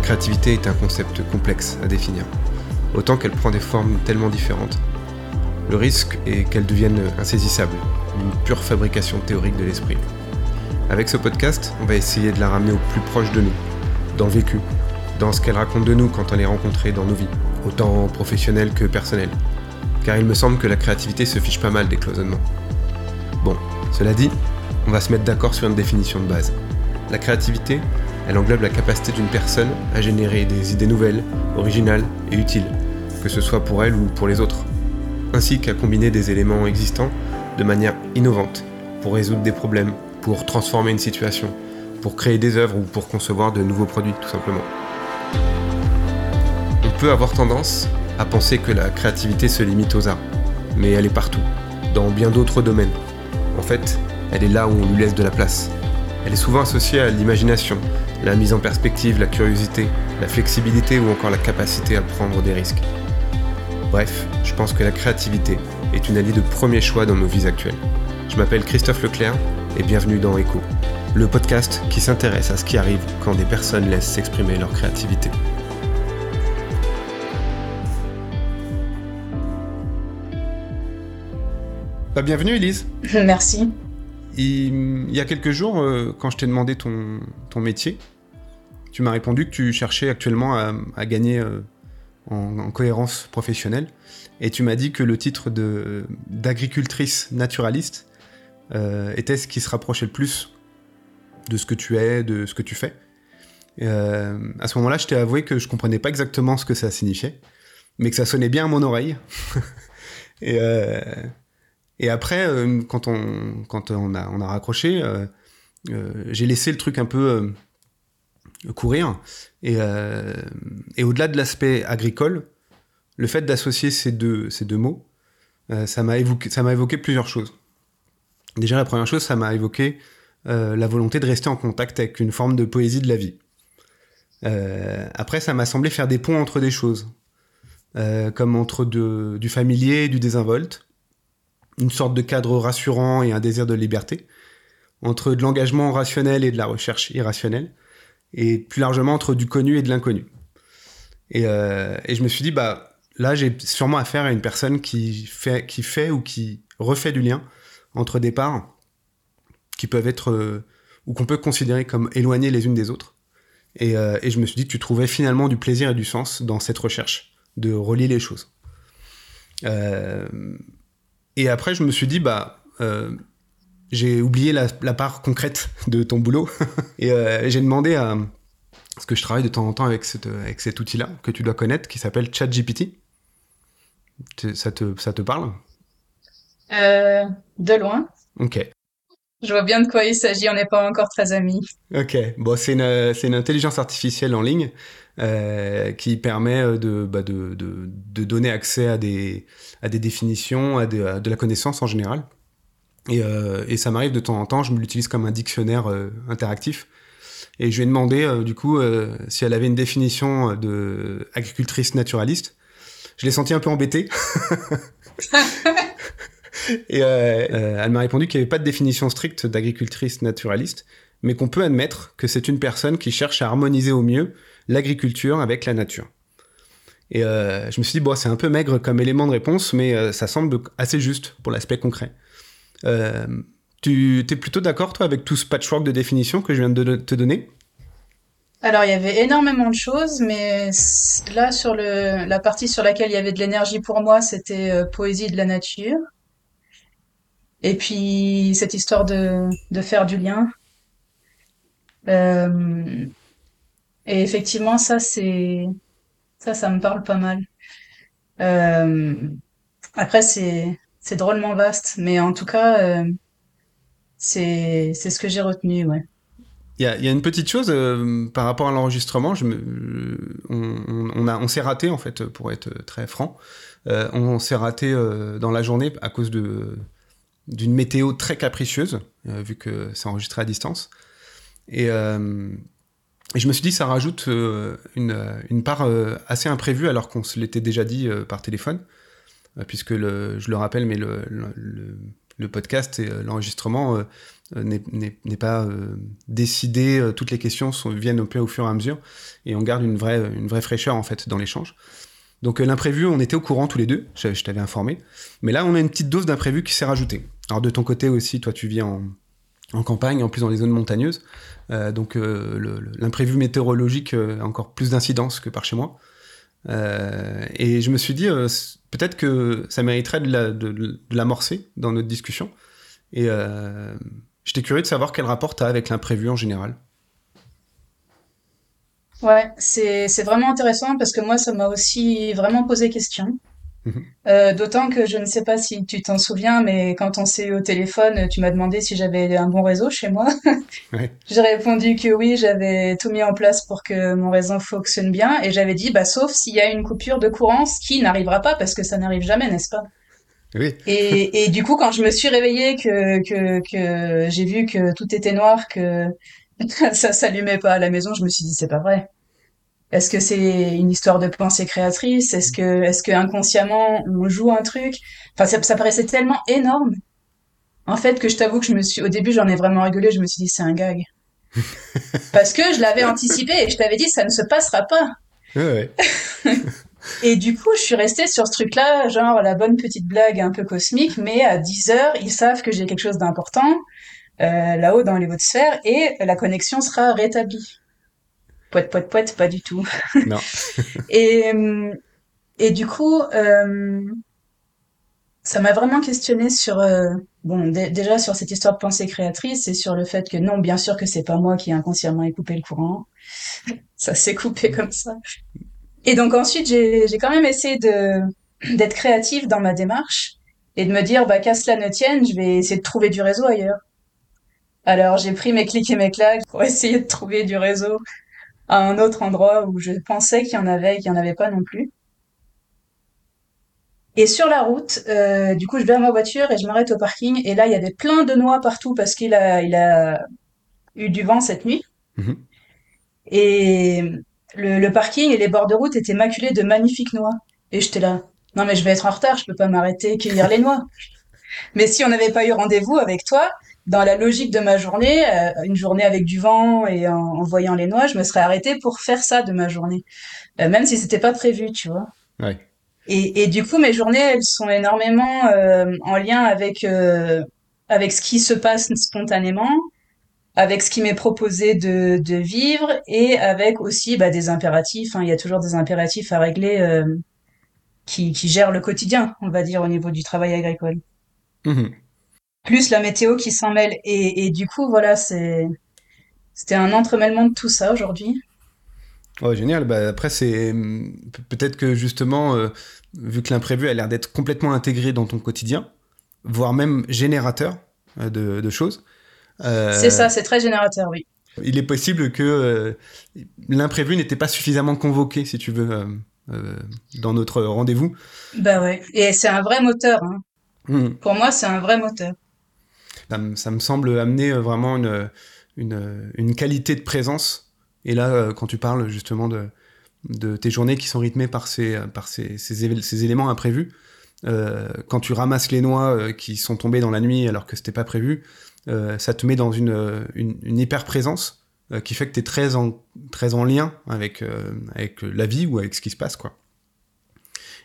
La créativité est un concept complexe à définir, autant qu'elle prend des formes tellement différentes. Le risque est qu'elle devienne insaisissable, une pure fabrication théorique de l'esprit. Avec ce podcast, on va essayer de la ramener au plus proche de nous, dans le vécu, dans ce qu'elle raconte de nous quand on est rencontré dans nos vies, autant professionnelles que personnelles. Car il me semble que la créativité se fiche pas mal des cloisonnements. Bon, cela dit, on va se mettre d'accord sur une définition de base. La créativité, elle englobe la capacité d'une personne à générer des idées nouvelles, originales et utiles, que ce soit pour elle ou pour les autres, ainsi qu'à combiner des éléments existants de manière innovante pour résoudre des problèmes, pour transformer une situation, pour créer des œuvres ou pour concevoir de nouveaux produits tout simplement. On peut avoir tendance à penser que la créativité se limite aux arts, mais elle est partout, dans bien d'autres domaines. En fait, elle est là où on lui laisse de la place. Elle est souvent associée à l'imagination, la mise en perspective, la curiosité, la flexibilité ou encore la capacité à prendre des risques. Bref, je pense que la créativité est une alliée de premier choix dans nos vies actuelles. Je m'appelle Christophe Leclerc et bienvenue dans Echo, le podcast qui s'intéresse à ce qui arrive quand des personnes laissent s'exprimer leur créativité. Bah, bienvenue Elise. Merci. Il, y a quelques jours, euh, quand je t'ai demandé ton, métier, tu m'as répondu que tu cherchais actuellement à, gagner euh, en, cohérence professionnelle. Et tu m'as dit que le titre d'agricultrice naturaliste euh, était ce qui se rapprochait le plus de ce que tu es, de ce que tu fais. à ce moment-là, je t'ai avoué que je comprenais pas exactement ce que ça signifiait, mais que ça sonnait bien à mon oreille. et après, euh, quand, on, a, raccroché, euh, euh, j'ai laissé le truc un peu courir. Et, au-delà de l'aspect agricole, le fait d'associer ces deux, mots, ça m'a évoqué, plusieurs choses. Déjà, la première chose, ça m'a évoqué la volonté de rester en contact avec une forme de poésie de la vie. après, ça m'a semblé faire des ponts entre des choses, comme entre du familier et du désinvolte, une sorte de cadre rassurant et un désir de liberté, entre de l'engagement rationnel et de la recherche irrationnelle, et plus largement entre du connu et de l'inconnu. Et, euh, je me suis dit, bah là, j'ai sûrement affaire à une personne qui fait, qui fait ou qui refait du lien entre des parts qui peuvent être, euh, ou qu'on peut considérer comme éloignées les unes des autres. Et, euh, et, je me suis dit que tu trouvais finalement du plaisir et du sens dans cette recherche, de relier les choses. Et après, je me suis dit, bah, euh, j'ai oublié la, part concrète de ton boulot. et euh, j'ai demandé à. Parce que je travaille de temps en temps avec, avec cet outil-là, que tu dois connaître, qui s'appelle ChatGPT. Ça te, ça te parle? Euh, De loin. Ok. Je vois bien de quoi il s'agit, on n'est pas encore très amis. Ok, bon, c'est une, une, intelligence artificielle en ligne euh, qui permet euh, de, bah de, de, de, donner accès à des, à des définitions, à, de la connaissance en général. Et, euh, et ça m'arrive de temps en temps, je me l'utilise comme un dictionnaire euh, interactif. Et je lui ai demandé, du coup, si elle avait une définition de agricultrice naturaliste. Je l'ai senti un peu embêté. Et elle m'a répondu qu'il n'y avait pas de définition stricte d'agricultrice naturaliste, mais qu'on peut admettre que c'est une personne qui cherche à harmoniser au mieux l'agriculture avec la nature. Et euh, je me suis dit, bon, c'est un peu maigre comme élément de réponse, mais ça semble assez juste pour l'aspect concret. tu es plutôt d'accord, toi, avec tout ce patchwork de définition que je viens de te donner? Alors, il y avait énormément de choses, mais là, sur le, la partie sur laquelle il y avait de l'énergie pour moi, c'était poésie de la nature. Et puis cette histoire de, de faire du lien. Euh, et effectivement, ça, c'est ça, ça me parle pas mal. Euh, après, c'est c'est drôlement vaste, mais en tout cas, euh, c'est ce que j'ai retenu, ouais. Il y a, y a, une petite chose euh, par rapport à l'enregistrement. Je me, on, on, on s'est raté en fait, pour être très franc. On s'est raté dans la journée à cause d'une météo très capricieuse, vu que c'est enregistré à distance. Et, et, je me suis dit, ça rajoute euh, une, une, part assez imprévue, alors qu'on se l'était déjà dit par téléphone, puisque le, je le rappelle, mais le, le podcast et l'enregistrement n'est pas décidé, toutes les questions sont, viennent au, fur et à mesure, et on garde une vraie, une vraie fraîcheur en fait dans l'échange. Donc l'imprévu, on était au courant tous les deux, je, je t'avais informé, mais là on a une petite dose d'imprévu qui s'est rajoutée. Alors de ton côté aussi, toi tu vis en, en campagne, en plus dans les zones montagneuses. Euh, donc euh, l'imprévu météorologique a encore plus d'incidence que par chez moi. Euh, et je me suis dit, peut-être que ça mériterait de l'amorcer dans notre discussion. Et j'étais curieux de savoir quel rapport tu as avec l'imprévu en général. Ouais, c'est vraiment intéressant parce que moi, ça m'a aussi vraiment posé question. Mhm. Euh, d'autant que je ne sais pas si tu t'en souviens, mais quand on s'est eu au téléphone, tu m'as demandé si j'avais un bon réseau chez moi. J'ai répondu que oui, j'avais tout mis en place pour que mon réseau fonctionne bien, et j'avais dit, bah, sauf s'il y a une coupure de courant, ce qui n'arrivera pas parce que ça n'arrive jamais, n'est-ce pas? Oui. Et, et du coup, quand je me suis réveillée, que, que, que j'ai vu que tout était noir, que ça s'allumait pas à la maison, je me suis dit, c'est pas vrai. Est-ce que c'est une histoire de pensée créatrice? Est-ce que, est-ce que inconsciemment on joue un truc? Enfin, ça, ça, paraissait tellement énorme. En fait, que je t'avoue que je me suis, au début, j'en ai vraiment rigolé. Je me suis dit, c'est un gag. Parce que je l'avais anticipé et je t'avais dit, ça ne se passera pas. Ouais. et du coup, je suis restée sur ce truc-là, genre la bonne petite blague un peu cosmique, mais à 10 heures, ils savent que j'ai quelque chose d'important euh, là-haut dans les hautes sphères et la connexion sera rétablie poète, poète, poète, pas du tout. Non. et, et du coup, euh, ça m'a vraiment questionné sur, euh, bon, déjà sur cette histoire de pensée créatrice et sur le fait que non, bien sûr que c'est pas moi qui inconsciemment ai coupé le courant. ça s'est coupé comme ça. Et donc ensuite, j'ai quand même essayé de d'être créative dans ma démarche et de me dire, bah, qu'à cela ne tienne, je vais essayer de trouver du réseau ailleurs. Alors j'ai pris mes clics et mes claques pour essayer de trouver du réseau à un autre endroit où je pensais qu'il y en avait et qu'il n'y en avait pas non plus. Et sur la route, euh, du coup, je vais à ma voiture et je m'arrête au parking. Et là, il y avait plein de noix partout parce qu'il a, il a eu du vent cette nuit. Mhm. Et le, le, parking et les bords de route étaient maculés de magnifiques noix. Et j'étais là, non mais je vais être en retard, je peux pas m'arrêter cueillir les noix. Mais si on n'avait pas eu rendez-vous avec toi, dans la logique de ma journée, euh, une journée avec du vent et en, voyant les noix, je me serais arrêtée pour faire ça de ma journée, euh, même si c'était pas prévu, tu vois. Ouais. Et, et, du coup, mes journées, elles sont énormément euh, en lien avec avec ce qui se passe spontanément, avec ce qui m'est proposé de, de vivre et avec aussi bah, des impératifs. Hein. Il y a toujours des impératifs à régler qui, qui gèrent le quotidien, on va dire, au niveau du travail agricole. Mmh plus la météo qui s'en mêle. Et, et, du coup, voilà, c'est c'était un entremêlement de tout ça aujourd'hui. Oh, génial. Bah, après, c'est peut-être que justement, euh, vu que l'imprévu a l'air d'être complètement intégré dans ton quotidien, voire même générateur euh, de, de, choses. Euh, c'est ça, c'est très générateur, oui. Il est possible que l'imprévu n'était pas suffisamment convoqué, si tu veux, dans notre rendez-vous. Bah ouais. Et c'est un vrai moteur. Hein. Mmh. Pour moi, c'est un vrai moteur ça, me semble amener euh, vraiment une, qualité de présence. Et là, euh, quand tu parles justement de, tes journées qui sont rythmées par ces, ces, éléments imprévus, euh, quand tu ramasses les noix qui sont tombées dans la nuit alors que c'était pas prévu, ça te met dans une, une, hyper présence qui fait que tu es très en, lien avec, la vie ou avec ce qui se passe. Quoi.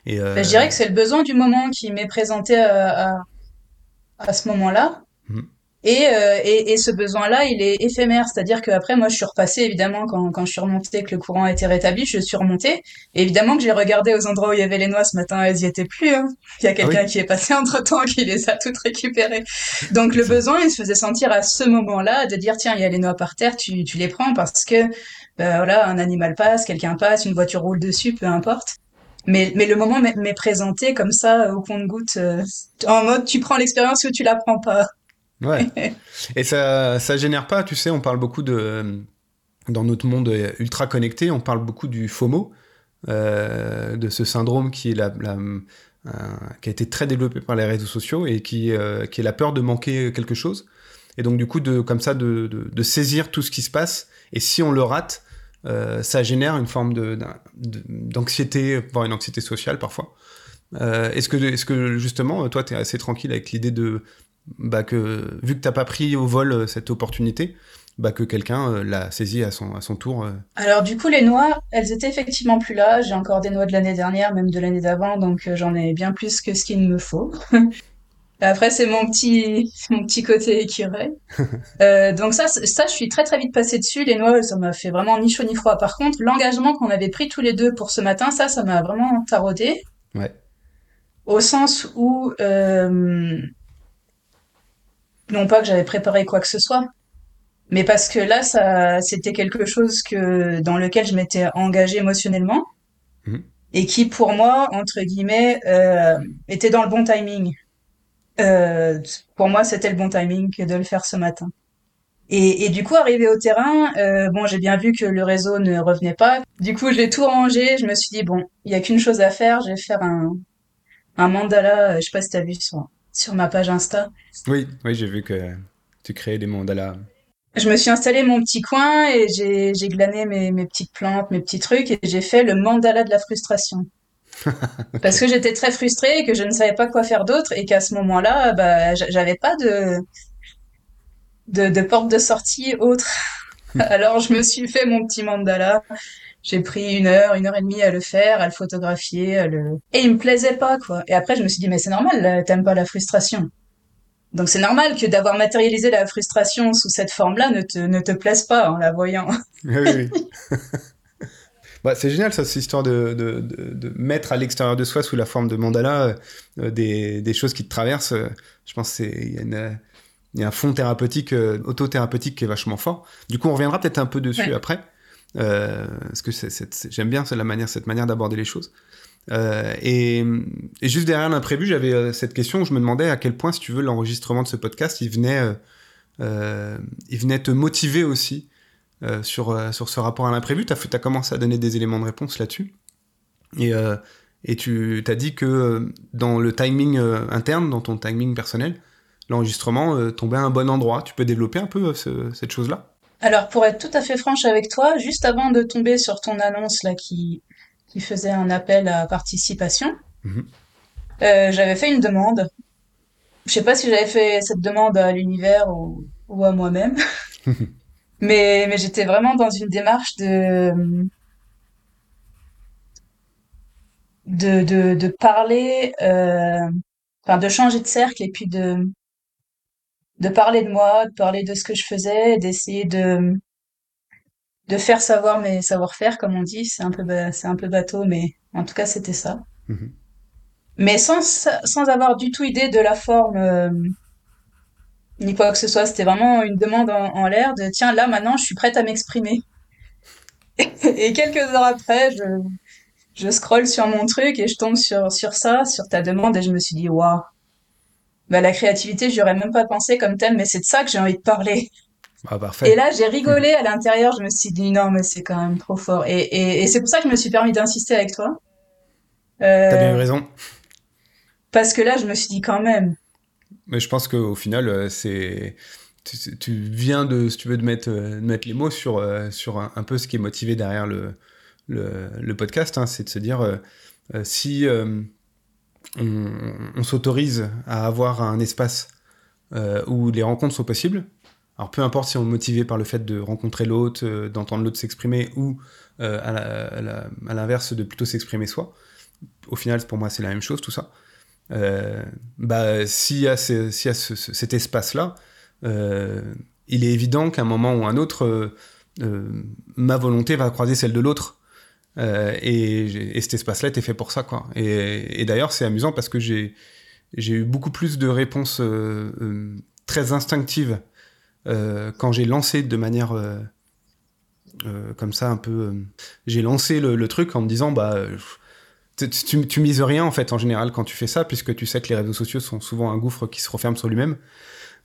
Bah, je dirais que c'est le besoin du moment qui m'est présenté à ce moment-là. Mm. Et, euh, et, et, ce besoin-là, il est éphémère. C'est-à-dire qu'après, moi, je suis repassée, évidemment, quand, quand je suis remontée, que le courant été rétabli, je suis remontée. Et évidemment que j'ai regardé aux endroits où il y avait les noix ce matin, elles y étaient plus. Hein. Il y a ah quelqu'un qui est passé entre-temps, qui les a toutes récupérées. Donc le besoin, il se faisait sentir à ce moment-là de dire, tiens, il y a les noix par terre, tu, tu les prends parce que, ben, voilà, un animal passe, quelqu'un passe, une voiture roule dessus, peu importe. Mais, mais le moment m'est présenté comme ça, au compte-goutte, euh, en mode, tu prends l'expérience ou tu la prends pas. Ouais. Et ça, ça génère pas, tu sais, on parle beaucoup de. Dans notre monde ultra connecté, on parle beaucoup du FOMO, euh, de ce syndrome qui, est la, euh, qui a été très développé par les réseaux sociaux et qui, euh, qui est la peur de manquer quelque chose. Et donc, du coup, de, comme ça, de, de, saisir tout ce qui se passe. Et si on le rate, euh, ça génère une forme d'anxiété, voire une anxiété sociale parfois. Est-ce que, est -ce que justement, toi, tu es assez tranquille avec l'idée de bah que vu que t'as pas pris au vol cette opportunité, bah que quelqu'un l'a saisi à son, à son tour. Alors du coup, les noix, elles étaient effectivement plus là. J'ai encore des noix de l'année dernière, même de l'année d'avant, donc j'en ai bien plus que ce qu'il me faut. Après, c'est mon petit, mon petit côté écureuil. euh, donc ça, ça, je suis très très vite passée dessus. Les noix, ça m'a fait vraiment ni chaud ni froid. Par contre, l'engagement qu'on avait pris tous les deux pour ce matin, ça, ça m'a vraiment taraudé. Ouais. Au sens où, euh, non pas que j'avais préparé quoi que ce soit, mais parce que là, ça, c'était quelque chose que dans lequel je m'étais engagée émotionnellement Mhm. et qui, pour moi, entre guillemets, euh, était dans le bon timing. Euh, pour moi, c'était le bon timing que de le faire ce matin. Et, et du coup, arrivé au terrain, euh, bon, j'ai bien vu que le réseau ne revenait pas. Du coup, j'ai tout rangé. Je me suis dit bon, il y a qu'une chose à faire. Je vais faire un un mandala. Je sais pas si t'as vu sur sur ma page Insta. Oui, oui, j'ai vu que tu créais des mandalas. Je me suis installé mon petit coin et j'ai glané mes mes petites plantes, mes petits trucs et j'ai fait le mandala de la frustration. Parce que j'étais très frustrée et que je ne savais pas quoi faire d'autre et qu'à ce moment-là, bah, j'a- j'avais pas de, de, de porte de sortie autre. Alors je me suis fait mon petit mandala. J'ai pris une heure, une heure et demie à le faire, à le photographier, à le... Et il me plaisait pas, quoi. Et après, je me suis dit, mais c'est normal, t'aimes pas la frustration. Donc c'est normal que d'avoir matérialisé la frustration sous cette forme-là ne te, ne te plaise pas en la voyant. Oui, oui. bah, c'est génial, ça, cette histoire de, de, de, de mettre à l'extérieur de soi, sous la forme de mandala, euh, des, des choses qui te traversent. Euh, je pense qu'il y a une. Il y a un fond thérapeutique, euh, autothérapeutique qui est vachement fort. Du coup, on reviendra peut-être un peu dessus Ouais. après, euh, parce que j'aime bien cette manière d'aborder les choses. Euh, et, juste derrière l'imprévu, j'avais euh, cette question où je me demandais à quel point, si tu veux, l'enregistrement de ce podcast, il venait, il venait te motiver aussi sur, sur ce rapport à l'imprévu. Tu as, commencé à donner des éléments de réponse là-dessus. Et, tu as dit que dans le timing interne, dans ton timing personnel, l'enregistrement tombait à un bon endroit. Tu peux développer un peu ce- cette chose-là? Alors, pour être tout à fait franche avec toi, juste avant de tomber sur ton annonce là qui, qui faisait un appel à participation, Mhm. euh, j'avais fait une demande. Je sais pas si j'avais fait cette demande à l'univers ou, ou à moi-même, mais, mais j'étais vraiment dans une démarche de, de, de, de parler, euh, enfin de changer de cercle et puis de, de parler de moi, de parler de ce que je faisais, d'essayer de, de faire savoir mes savoir-faire, comme on dit. C'est un peu, c'est un peu bateau, mais en tout cas, c'était ça. Mhm. Mais sans, sans avoir du tout idée de la forme, euh, ni quoi que ce soit. C'était vraiment une demande en, en l'air de, tiens, là, maintenant, je suis prête à m'exprimer. Et quelques heures après, je, je scrolle sur mon truc et je tombe sur, sur ça, sur ta demande, et je me suis dit, waouh. Bah, la créativité, j'y aurais même pas pensé comme thème, mais c'est de ça que j'ai envie de parler. Ah, parfait. Et là, j'ai rigolé à l'intérieur, je me suis dit non, mais c'est quand même trop fort. Et, et, et c'est pour ça que je me suis permis d'insister avec toi. T'as bien eu Euh, raison. parce que là, je me suis dit quand même. Mais je pense qu'au final, euh, c'est. Tu, tu viens de, si tu veux, de mettre, euh, de mettre les mots sur, euh, sur un, un peu ce qui est motivé derrière le, le, le podcast. hein. c'est de se dire euh, euh, si euh, on, s'autorise à avoir un espace euh, où les rencontres sont possibles, alors peu importe si on est motivé par le fait de rencontrer l'autre, euh, d'entendre l'autre s'exprimer ou euh, à à à l'inverse de plutôt s'exprimer soi, au final, pour moi, c'est la même chose, tout ça. Bah, s'il y a, cet espace-là, il est évident qu'à un moment ou un autre, ma volonté va croiser celle de l'autre. Euh, et, cet espace-là était fait pour ça, quoi. Et, d'ailleurs, c'est amusant parce que j'ai eu beaucoup plus de réponses euh, euh, très instinctives quand j'ai lancé de manière comme ça un peu. j'ai lancé le, truc en me disant bah tu, tu, mises rien en fait en général quand tu fais ça puisque tu sais que les réseaux sociaux sont souvent un gouffre qui se referme sur lui-même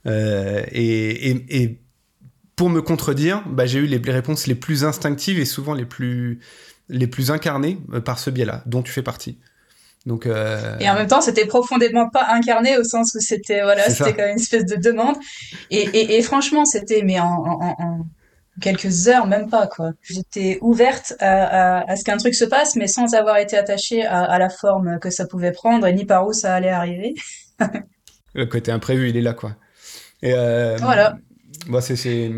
et, et, pour me contredire bah, j'ai eu les réponses les plus instinctives et souvent les plus les plus incarnées euh, par ce biais-là dont tu fais partie donc euh, Et en même temps, c'était profondément pas incarné au sens où c'était voilà, c'était comme une espèce de demande. Et, et, et franchement, c'était mais en, en, en quelques heures, même pas quoi. J'étais ouverte à, à, à ce qu'un truc se passe, mais sans avoir été attachée à, à la forme que ça pouvait prendre et ni par où ça allait arriver. Le côté imprévu, il est là, quoi. Et voilà. Bah, c'est,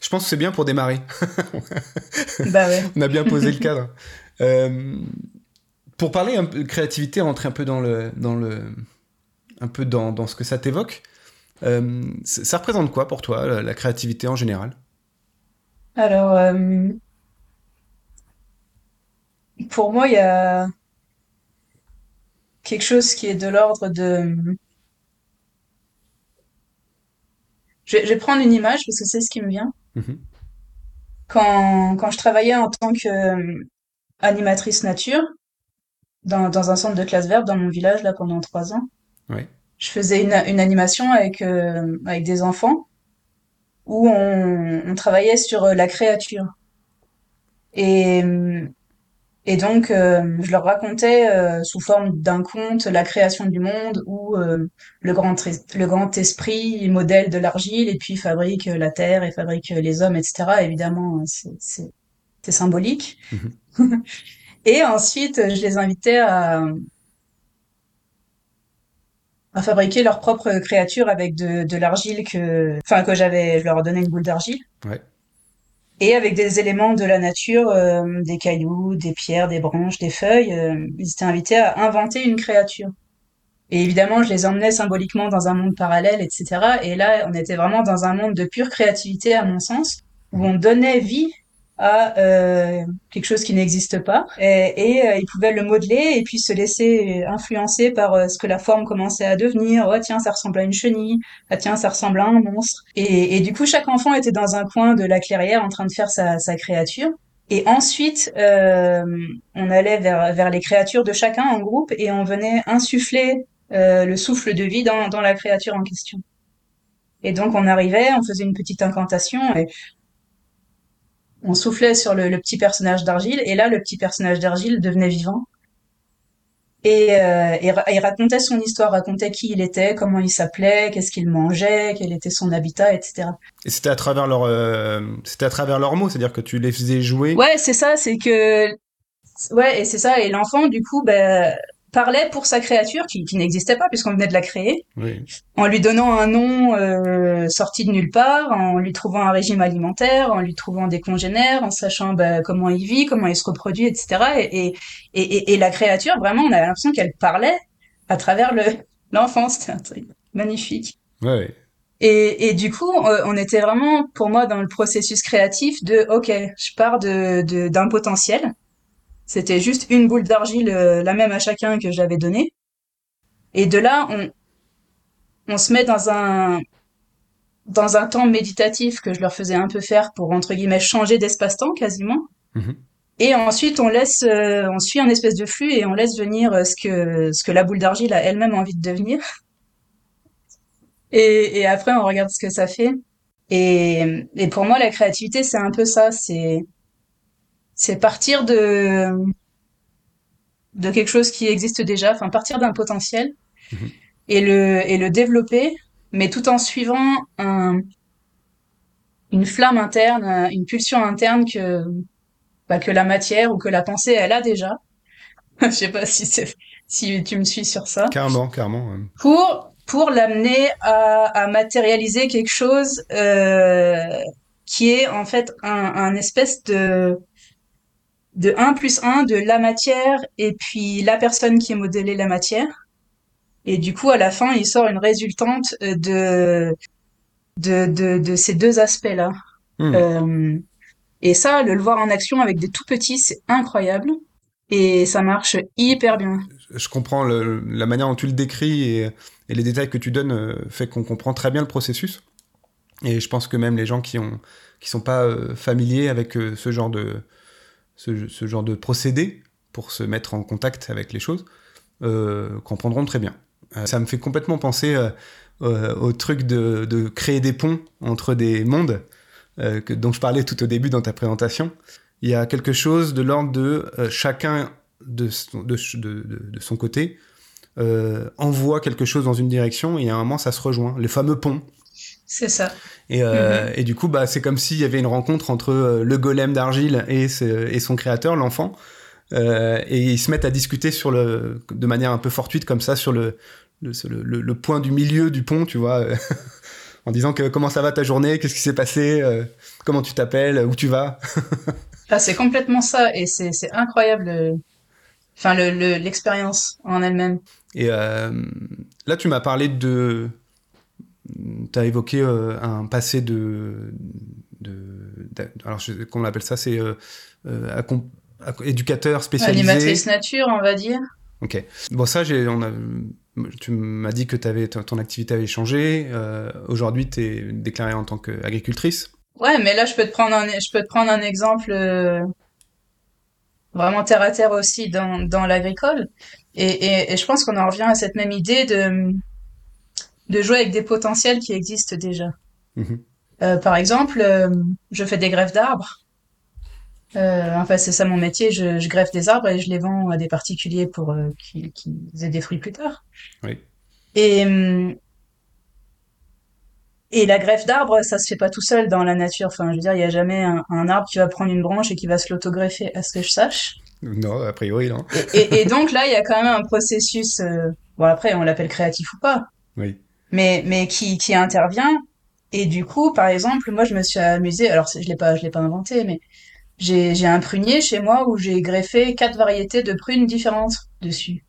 Je pense que c'est bien pour démarrer. bah ouais. On a bien posé le cadre. Euh, pour parler un peu de créativité, rentrer un peu dans le, dans le, un peu dans, dans ce que ça t'évoque. Euh, ça représente quoi pour toi la, créativité en général? Alors, euh, pour moi, il y a quelque chose qui est de l'ordre de. Je vais, prendre une image parce que c'est ce qui me vient. Mhm. Quand, quand je travaillais en tant qu'animatrice nature, dans, dans un centre de classe verte dans mon village là pendant trois ans. Je faisais une, une animation avec euh, avec des enfants où on, on travaillait sur euh, la créature. Et et donc euh, je leur racontais sous forme d'un conte la création du monde où le grand le grand esprit modèle de l'argile et puis fabrique la terre et fabrique les hommes etc. Évidemment c'est c'est symbolique. Mhm. Et ensuite, je les invitais à, à fabriquer leur propre créature avec de, de l'argile que, enfin, que j'avais, je leur donnais une boule d'argile. Ouais. Et avec des éléments de la nature, euh, des cailloux, des pierres, des branches, des feuilles, euh, ils étaient invités à inventer une créature. Et évidemment, je les emmenais symboliquement dans un monde parallèle, etc. Et là, on était vraiment dans un monde de pure créativité, à mon sens, où on donnait vie à euh, quelque chose qui n'existe pas et, euh, il pouvait le modeler et puis se laisser influencer par euh, ce que la forme commençait à devenir. Oh tiens, ça ressemble à une chenille. Ah tiens, ça ressemble à un monstre. Et, du coup, chaque enfant était dans un coin de la clairière en train de faire sa, créature. Et ensuite, on allait vers, vers les créatures de chacun en groupe et on venait insuffler le souffle de vie dans, dans la créature en question. Et donc on arrivait, on faisait une petite incantation et on soufflait sur le, petit personnage d'argile et là le petit personnage d'argile devenait vivant et, euh, il racontait son histoire, racontait qui il était, comment il s'appelait, qu'est-ce qu'il mangeait, quel était son habitat, etc. Et c'était à travers leur, euh, c'était à travers leurs mots, c'est-à-dire que tu les faisais jouer. Ouais, c'est ça, c'est que, ouais, et c'est ça, et l'enfant, du coup, ben, parlait pour sa créature qui, qui n'existait pas puisqu'on venait de la créer, en lui donnant un nom euh, sorti de nulle part, en lui trouvant un régime alimentaire, en lui trouvant des congénères, en sachant bah, comment il vit, comment il se reproduit, etc. Et, et, et, et la créature, vraiment, on avait l'impression qu'elle parlait à travers le l'enfant. C'était un truc magnifique. Ouais. Et, et, du coup, euh, on était vraiment, pour moi, dans le processus créatif de, ok, je pars de d'un potentiel c'était juste une boule d'argile, euh, la même à chacun que j'avais donnée. Et de là, on, on se met dans un, dans un temps méditatif que je leur faisais un peu faire pour, entre guillemets, changer d'espace-temps quasiment. Mhm. Et ensuite, on laisse, euh, on suit un espèce de flux et on laisse venir euh, ce que, ce que la boule d'argile a elle-même envie de devenir. Et, et après, on regarde ce que ça fait. Et, et pour moi, la créativité, c'est un peu ça. C'est, c'est partir de de quelque chose qui existe déjà, enfin partir d'un potentiel mhm. et le et le développer, mais tout en suivant un une flamme interne, une pulsion interne que bah, que la matière ou que la pensée elle a déjà. Je sais pas si c'est si tu me suis sur ça. Carrément, carrément. Pour pour l'amener à, à matérialiser quelque chose euh, qui est en fait un, un espèce de de 1 plus 1 de la matière et puis la personne qui est modélée la matière. Et du coup, à la fin, il sort une résultante euh, de, de, de, de ces deux aspects-là. Hmm. Euh, et ça, le, le voir en action avec des tout petits, c'est incroyable. Et ça marche hyper bien. Je comprends le, la manière dont tu le décris et, et les détails que tu donnes euh, fait qu'on comprend très bien le processus. Et je pense que même les gens qui ont qui sont pas euh, familiers avec ce genre de, ce, genre de procédé pour se mettre en contact avec les choses, euh, comprendront très bien. Euh, ça me fait complètement penser euh, au truc de, créer des ponts entre des mondes que, dont je parlais tout au début dans ta présentation. Il y a quelque chose de l'ordre de chacun de, son côté envoie quelque chose dans une direction et à un moment ça se rejoint. Les fameux ponts. C'est ça. Et, euh, mhm. et, du coup, bah, c'est comme s'il y avait une rencontre entre euh, le golem d'argile et, et, son créateur, l'enfant. Euh, et ils se mettent à discuter sur le, de manière un peu fortuite comme ça sur le, le, point du milieu du pont, tu vois, en disant que comment ça va ta journée, qu'est-ce qui s'est passé, comment tu t'appelles, où tu vas? ah, c'est complètement ça, et c'est incroyable. Enfin, l'expérience en elle-même. Et là, tu m'as parlé de. Tu as évoqué un passé de. de, alors, comment on appelle ça C'est éducateur spécialisé. Animatrice nature, on va dire. Ok. Bon, ça, j'ai, on a, tu m'as dit que avais, ton activité avait changé. Euh, aujourd'hui, tu es déclarée en tant qu'agricultrice. Ouais, mais là, je peux te prendre un, je peux te prendre un exemple euh, vraiment terre à terre aussi dans, dans l'agricole. Et, et, je pense qu'on en revient à cette même idée de, de jouer avec des potentiels qui existent déjà. Mhm. Euh, par exemple, je fais des greffes d'arbres. Euh, enfin, c'est ça mon métier. Je, je, greffe des arbres et je les vends à des particuliers pour euh, qu'ils aient des fruits plus tard. Oui. Et, et la greffe d'arbre, ça se fait pas tout seul dans la nature. Enfin, je veux dire, il y a jamais un, un, arbre qui va prendre une branche et qui va se l'autogreffer, à ce que je sache. Non, a priori, non. et, et, donc là, il y a quand même un processus. Euh, bon, après, on l'appelle créatif ou pas. Oui. Mais, mais qui, qui intervient. Et du coup, par exemple, moi, je me suis amusée. Alors, je l'ai pas, je l'ai pas inventé, mais j'ai un prunier chez moi où j'ai greffé quatre variétés de prunes différentes dessus.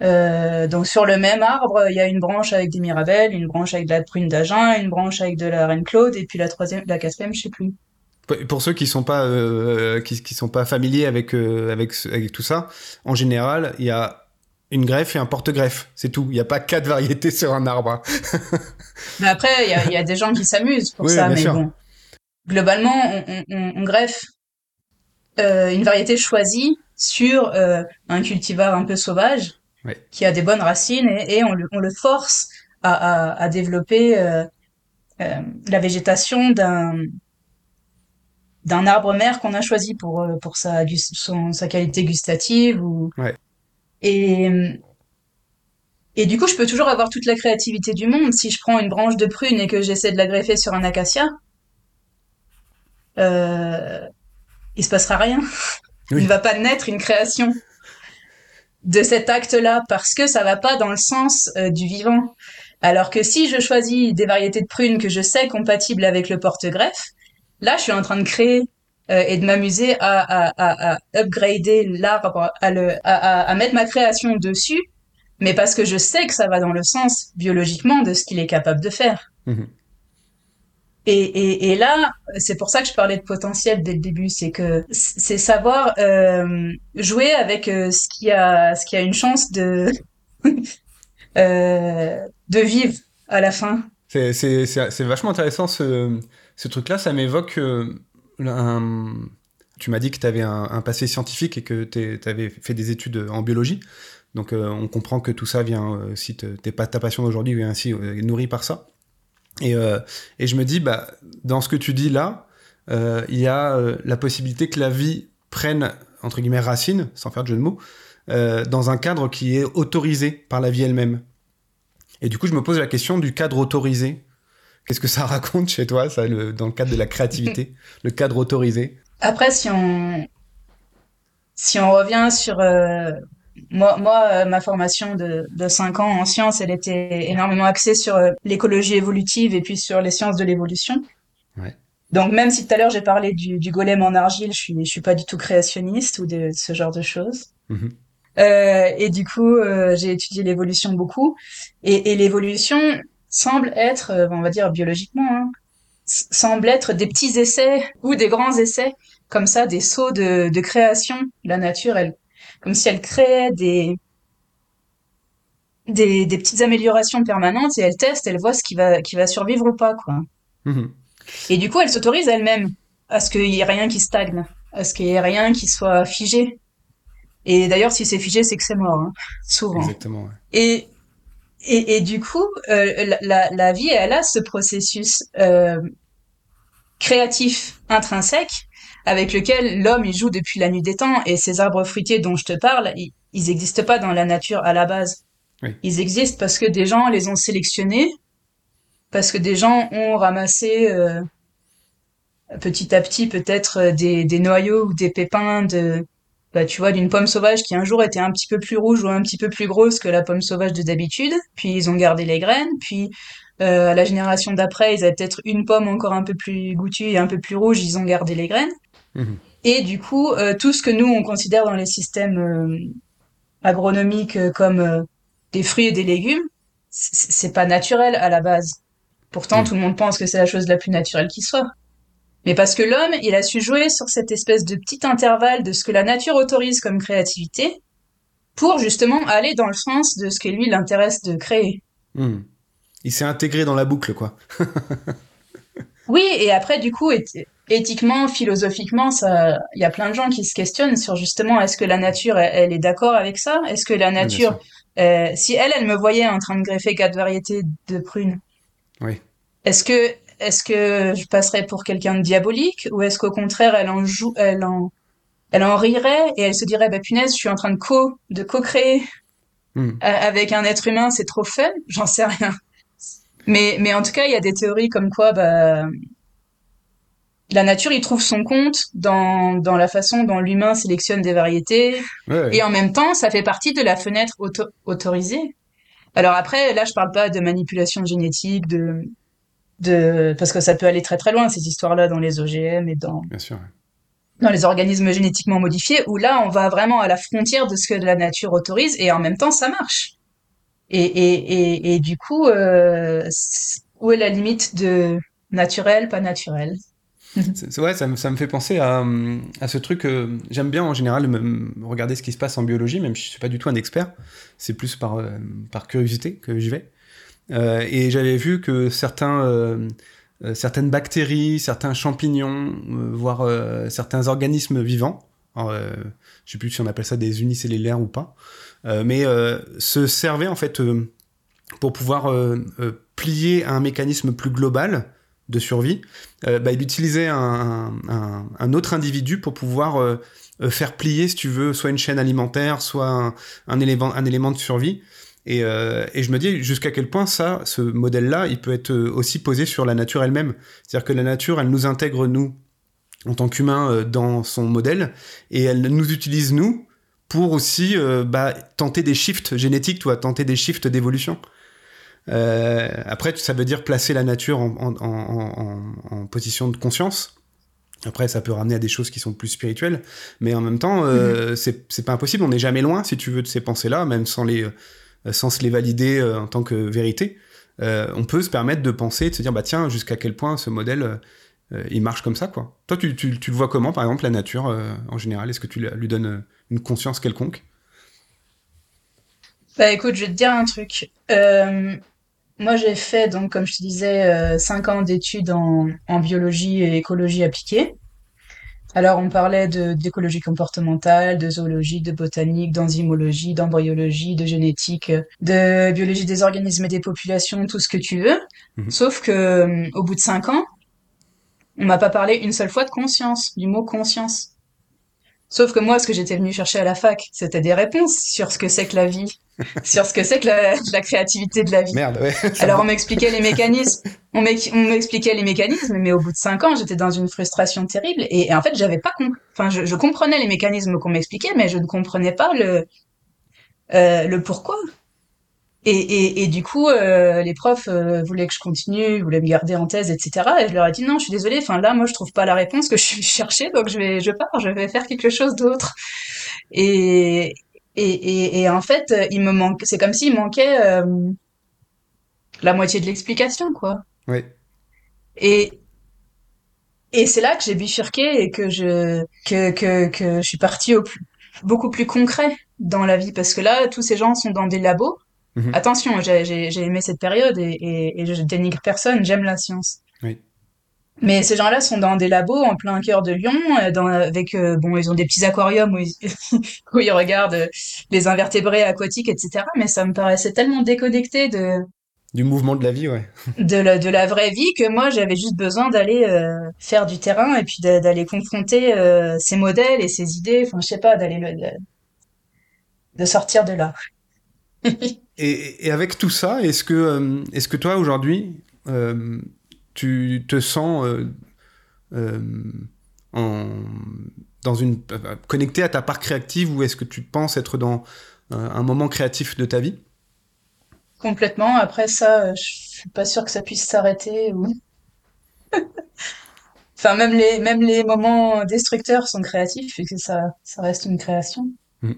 Euh, donc sur le même arbre, il y a une branche avec des mirabelles, une branche avec de la prune d'Agen, une branche avec de la reine Claude, et puis la troisième, la quatrième, je sais plus. Pour ceux qui sont pas euh, qui, qui, sont pas familiers avec euh, avec avec tout ça, en général, il y a une greffe et un porte-greffe, c'est tout. Il n'y a pas quatre variétés sur un arbre. mais après, il y a, y a, des gens qui s'amusent pour ça, mais bon globalement, on, on, on greffe euh, une variété choisie sur euh, un cultivar un peu sauvage qui a des bonnes racines et, et on, le, on, le, force à, à, à développer euh, la végétation d'un d'un arbre mère qu'on a choisi pour pour sa son, sa qualité gustative ou ouais. Et et du coup je peux toujours avoir toute la créativité du monde si je prends une branche de prune et que j'essaie de la greffer sur un acacia euh, il se passera rien. Il ne va pas naître une création de cet acte-là parce que ça va pas dans le sens euh, du vivant. Alors que si je choisis des variétés de prunes que je sais compatibles avec le porte-greffe, là, je suis en train de créer euh, et de m'amuser à, à, à, à, upgrader l'arbre, à, le, à, mettre ma création dessus, mais parce que je sais que ça va dans le sens biologiquement de ce qu'il est capable de faire. Mhm. Et, et, et là, c'est pour ça que je parlais de potentiel dès le début, c'est que c'est savoir euh, jouer avec euh, ce qui a ce qui a une chance de euh, de vivre à la fin. C'est vachement intéressant ce ce truc-là. Ça m'évoque Tu m'as dit que tu avais un, passé scientifique et que tu avais fait des études en biologie. Donc euh, on comprend que tout ça vient, si t'es pas ta passion d'aujourd'hui, vient ainsi nourri par ça. Et, euh, et je me dis, bah, dans ce que tu dis là, euh, il y a euh, la possibilité que la vie prenne, entre guillemets, racine, sans faire de jeu de mots, euh, dans un cadre qui est autorisé par la vie elle-même. Et du coup, je me pose la question du cadre autorisé. Qu'est-ce que ça raconte chez toi, ça, le, dans le cadre de la créativité, le cadre autorisé? Après, si on, si on revient sur euh, moi, moi euh, ma formation de, de 5 ans en sciences, elle était énormément axée sur euh, l'écologie évolutive et puis sur les sciences de l'évolution. Ouais. Donc même si tout à l'heure j'ai parlé du, du, golem en argile, je suis, je suis pas du tout créationniste ou de, ce genre de choses. Euh, et du coup, euh, j'ai étudié l'évolution beaucoup. Et, et l'évolution semble être, euh, on va dire biologiquement, hein, semble être des petits essais ou des grands essais, comme ça, des sauts de, de création. La nature, elle comme si elle créait des, des, des, petites améliorations permanentes et elle teste, elle voit ce qui va, qui va survivre ou pas, quoi. Mmh. Et du coup, elle s'autorise elle-même à ce qu'il y ait rien qui stagne, à ce qu'il y ait rien qui soit figé. Et d'ailleurs, si c'est figé, c'est que c'est mort, hein, souvent. Exactement. Ouais. Et, et, et, du coup, euh, la, la, vie, elle a ce processus euh, créatif intrinsèque avec lequel l'homme il joue depuis la nuit des temps. Et ces arbres fruitiers dont je te parle, ils n'existent pas dans la nature à la base. Oui. Ils existent parce que des gens les ont sélectionnés, parce que des gens ont ramassé euh, petit à petit peut-être des, des noyaux ou des pépins de bah, tu vois, d'une pomme sauvage qui un jour était un petit peu plus rouge ou un petit peu plus grosse que la pomme sauvage de d'habitude. Puis ils ont gardé les graines. Puis euh, la génération d'après, ils avaient peut-être une pomme encore un peu plus goûtue et un peu plus rouge. Ils ont gardé les graines. Mhm. Et du coup, euh, tout ce que nous on considère dans les systèmes euh, agronomiques euh, comme des fruits et des légumes, c'est pas naturel à la base. Pourtant, mhm. tout le monde pense que c'est la chose la plus naturelle qui soit. Mais parce que l'homme, il a su jouer sur cette espèce de petit intervalle de ce que la nature autorise comme créativité pour justement aller dans le sens de ce que lui l'intéresse de créer. Hmm. Il s'est intégré dans la boucle, quoi. oui, et après, du coup, éthiquement, philosophiquement, il y a plein de gens qui se questionnent sur justement est-ce que la nature, elle, est d'accord avec ça? Est-ce que la nature, euh, si elle, elle me voyait en train de greffer quatre variétés de prunes, oui. est-ce que est-ce que je passerais pour quelqu'un de diabolique ou est-ce qu'au contraire elle en joue, elle en, elle en rirait et elle se dirait bah punaise, je suis en train de co, de co-créer hmm. avec un être humain, c'est trop fun, j'en sais rien. Mais mais en tout cas, il y a des théories comme quoi bah la nature, il trouve son compte dans, dans la façon dont l'humain sélectionne des variétés. Et en même temps, ça fait partie de la fenêtre autorisée. Alors après, là, je parle pas de manipulation génétique, de, de parce que ça peut aller très très loin ces histoires-là dans les OGM et dans Bien sûr, dans les organismes génétiquement modifiés où là on va vraiment à la frontière de ce que la nature autorise et en même temps ça marche. Et et et, et du coup euh, où est la limite de naturel pas naturel? Ouais, ça me, ça me fait penser à, à ce truc. Euh, J'aime bien en général me, regarder ce qui se passe en biologie, même si je suis pas du tout un expert. C'est plus par, euh, par curiosité que j'y vais. Euh, et j'avais vu que certains, euh, euh, certaines bactéries, certains champignons, voire certains organismes vivants, je sais plus si on appelle ça des unicellulaires ou pas, mais se servaient en fait pour pouvoir plier un mécanisme plus global de survie, bah, il utilisait un, autre individu pour pouvoir faire plier, si tu veux, soit une chaîne alimentaire, soit un élément, un élément de survie. Et, euh, et, je me dis jusqu'à quel point ça, ce modèle-là, il peut être euh, aussi posé sur la nature elle-même. C'est-à-dire que la nature, elle nous intègre, nous, en tant qu'humains, euh, dans son modèle, et elle nous utilise, nous, pour aussi euh, bah, tenter des shifts génétiques, toi, tenter des shifts d'évolution. Euh, après, ça veut dire placer la nature en, en, en, en, position de conscience. Après, ça peut ramener à des choses qui sont plus spirituelles, mais en même temps, euh, mm-hmm. c'est pas impossible. On n'est jamais loin, si tu veux, de ces pensées-là, même sans les sans se les valider euh, en tant que vérité, euh, on peut se permettre de penser, de se dire, bah tiens, jusqu'à quel point ce modèle, il marche comme ça, quoi. Toi, tu, le vois comment, par exemple, la nature, en général? Est-ce que tu lui donnes une conscience quelconque? Bah écoute, je vais te dire un truc. Euh, moi, j'ai fait, donc, comme je te disais, 5 ans d'études en, biologie et écologie appliquée. Alors, on parlait d'écologie comportementale, de zoologie, de botanique, d'enzymologie, d'embryologie, de génétique, de biologie des organismes et des populations, tout ce que tu veux. Mhm. Sauf que, euh, au bout de cinq ans, on m'a pas parlé une seule fois de conscience, du mot conscience. Sauf que moi, ce que j'étais venu chercher à la fac, c'était des réponses sur ce que c'est que la vie, sur ce que c'est que la, créativité de la vie. Merde, ouais. Alors on m'expliquait les mécanismes, on m'expliquait les mécanismes, mais au bout de cinq ans, j'étais dans une frustration terrible et, en fait, j'avais pas. Enfin, je, comprenais les mécanismes qu'on m'expliquait, mais je ne comprenais pas le euh, le pourquoi. Et, du coup, euh, les profs euh, voulaient que je continue, voulaient me garder en thèse, etc. Et je leur ai dit non, je suis désolée. Enfin là, moi, je trouve pas la réponse que je chercher, donc je vais, je pars, je vais faire quelque chose d'autre. Et, et, et, en fait, il me manque. C'est comme s'il manquait euh, la moitié de l'explication, quoi. Oui. Et et c'est là que j'ai bifurqué et que je que que que je suis partie au plus, beaucoup plus concret dans la vie parce que là, tous ces gens sont dans des labos Mhm. Attention, j'ai aimé cette période et, et, et, je dénigre personne, j'aime la science. Oui. Mais ces gens-là sont dans des labos en plein cœur de Lyon, euh, dans, avec euh, bon, ils ont des petits aquariums où ils, où ils regardent les invertébrés aquatiques, etc. Mais ça me paraissait tellement déconnecté de du mouvement de la vie, ouais. de la de la vraie vie que moi j'avais juste besoin d'aller euh, faire du terrain et puis d'aller confronter ces modèles et ces idées. Enfin, je sais pas, d'aller de sortir de là. Et, avec tout ça, est-ce que, euh, est-ce que toi aujourd'hui, euh, tu te sens euh, en, dans une connecté à ta part créative ou est-ce que tu penses être dans un moment créatif de ta vie? Complètement. Après ça, je suis pas sûre que ça puisse s'arrêter ou. enfin, même les même les moments destructeurs sont créatifs et que ça ça reste une création. Mm.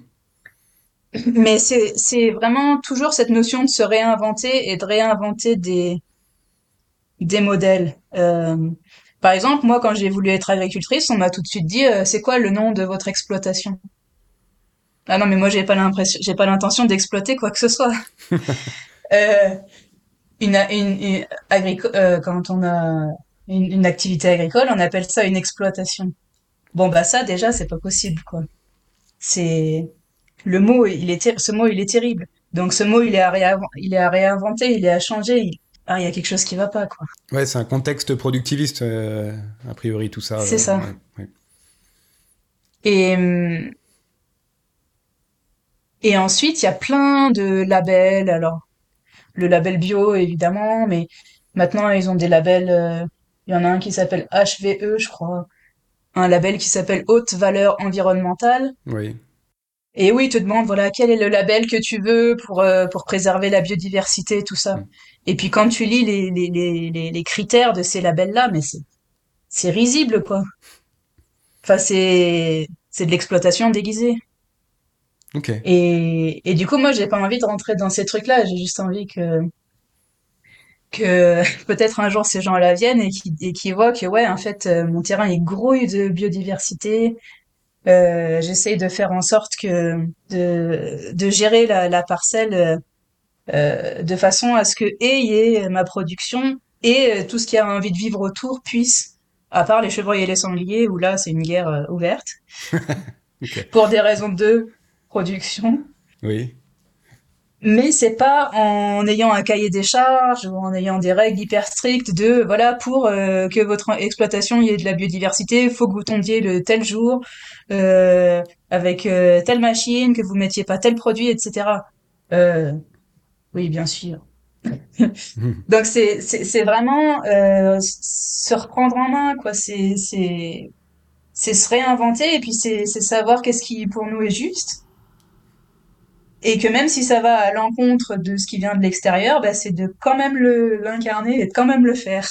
Mais c'est c'est vraiment toujours cette notion de se réinventer et de réinventer des des modèles. Euh, par exemple, moi, quand j'ai voulu être agricultrice, on m'a tout de suite dit, euh, c'est quoi le nom de votre exploitation? Ah non, mais moi, j'ai pas l'impression, j'ai pas l'intention d'exploiter quoi que ce soit. euh, une, une, une euh, quand on a une, une, activité agricole, on appelle ça une exploitation. Bon, bah ça, déjà, c'est pas possible, quoi. C'est le mot, il est ce mot, il est terrible. Donc ce mot, il est à, il est à réinventer, il est à changer. Il ah, il y a quelque chose qui va pas, quoi. Ouais, c'est un contexte productiviste, euh, a priori, tout ça. C'est ça. Et, et ensuite, il y a plein de labels. Alors, le label bio, évidemment, mais maintenant, ils ont des labels. Euh, il y en a un qui s'appelle HVE, je crois. Un label qui s'appelle Haute Valeur Environnementale. Oui. Et oui, ils te demandent, voilà, quel est le label que tu veux pour, euh, pour préserver la biodiversité, tout ça. Mm. Et puis quand tu lis les, les, les, les critères de ces labels-là, mais c'est, c'est risible, quoi. Enfin, c'est, c'est de l'exploitation déguisée. Ok. Et, et du coup, moi, j'ai pas envie de rentrer dans ces trucs-là. J'ai juste envie que, que peut-être un jour ces gens-là viennent et qui, voient que, ouais, en fait, euh, mon terrain est grouille de biodiversité, euh, j'essaye de faire en sorte que de, de gérer la, la parcelle euh, de façon à ce que et ma production et euh, tout ce qui a envie de vivre autour puisse, à part les chevreuils et les sangliers où là c'est une guerre euh, ouverte pour des raisons de production. Oui mais c'est pas en ayant un cahier des charges ou en ayant des règles hyper strictes de voilà pour euh, que votre exploitation y ait de la biodiversité, faut que vous tombiez le tel jour euh, avec euh, telle machine, que vous mettiez pas tel produit, etc. Oui, bien sûr. Donc c'est c'est vraiment se reprendre en main quoi. C'est c'est c'est se réinventer et puis c'est c'est savoir qu'est-ce qui pour nous est juste et que même si ça va à l'encontre de ce qui vient de l'extérieur, bah, c'est de quand même l'incarner et de quand même le faire.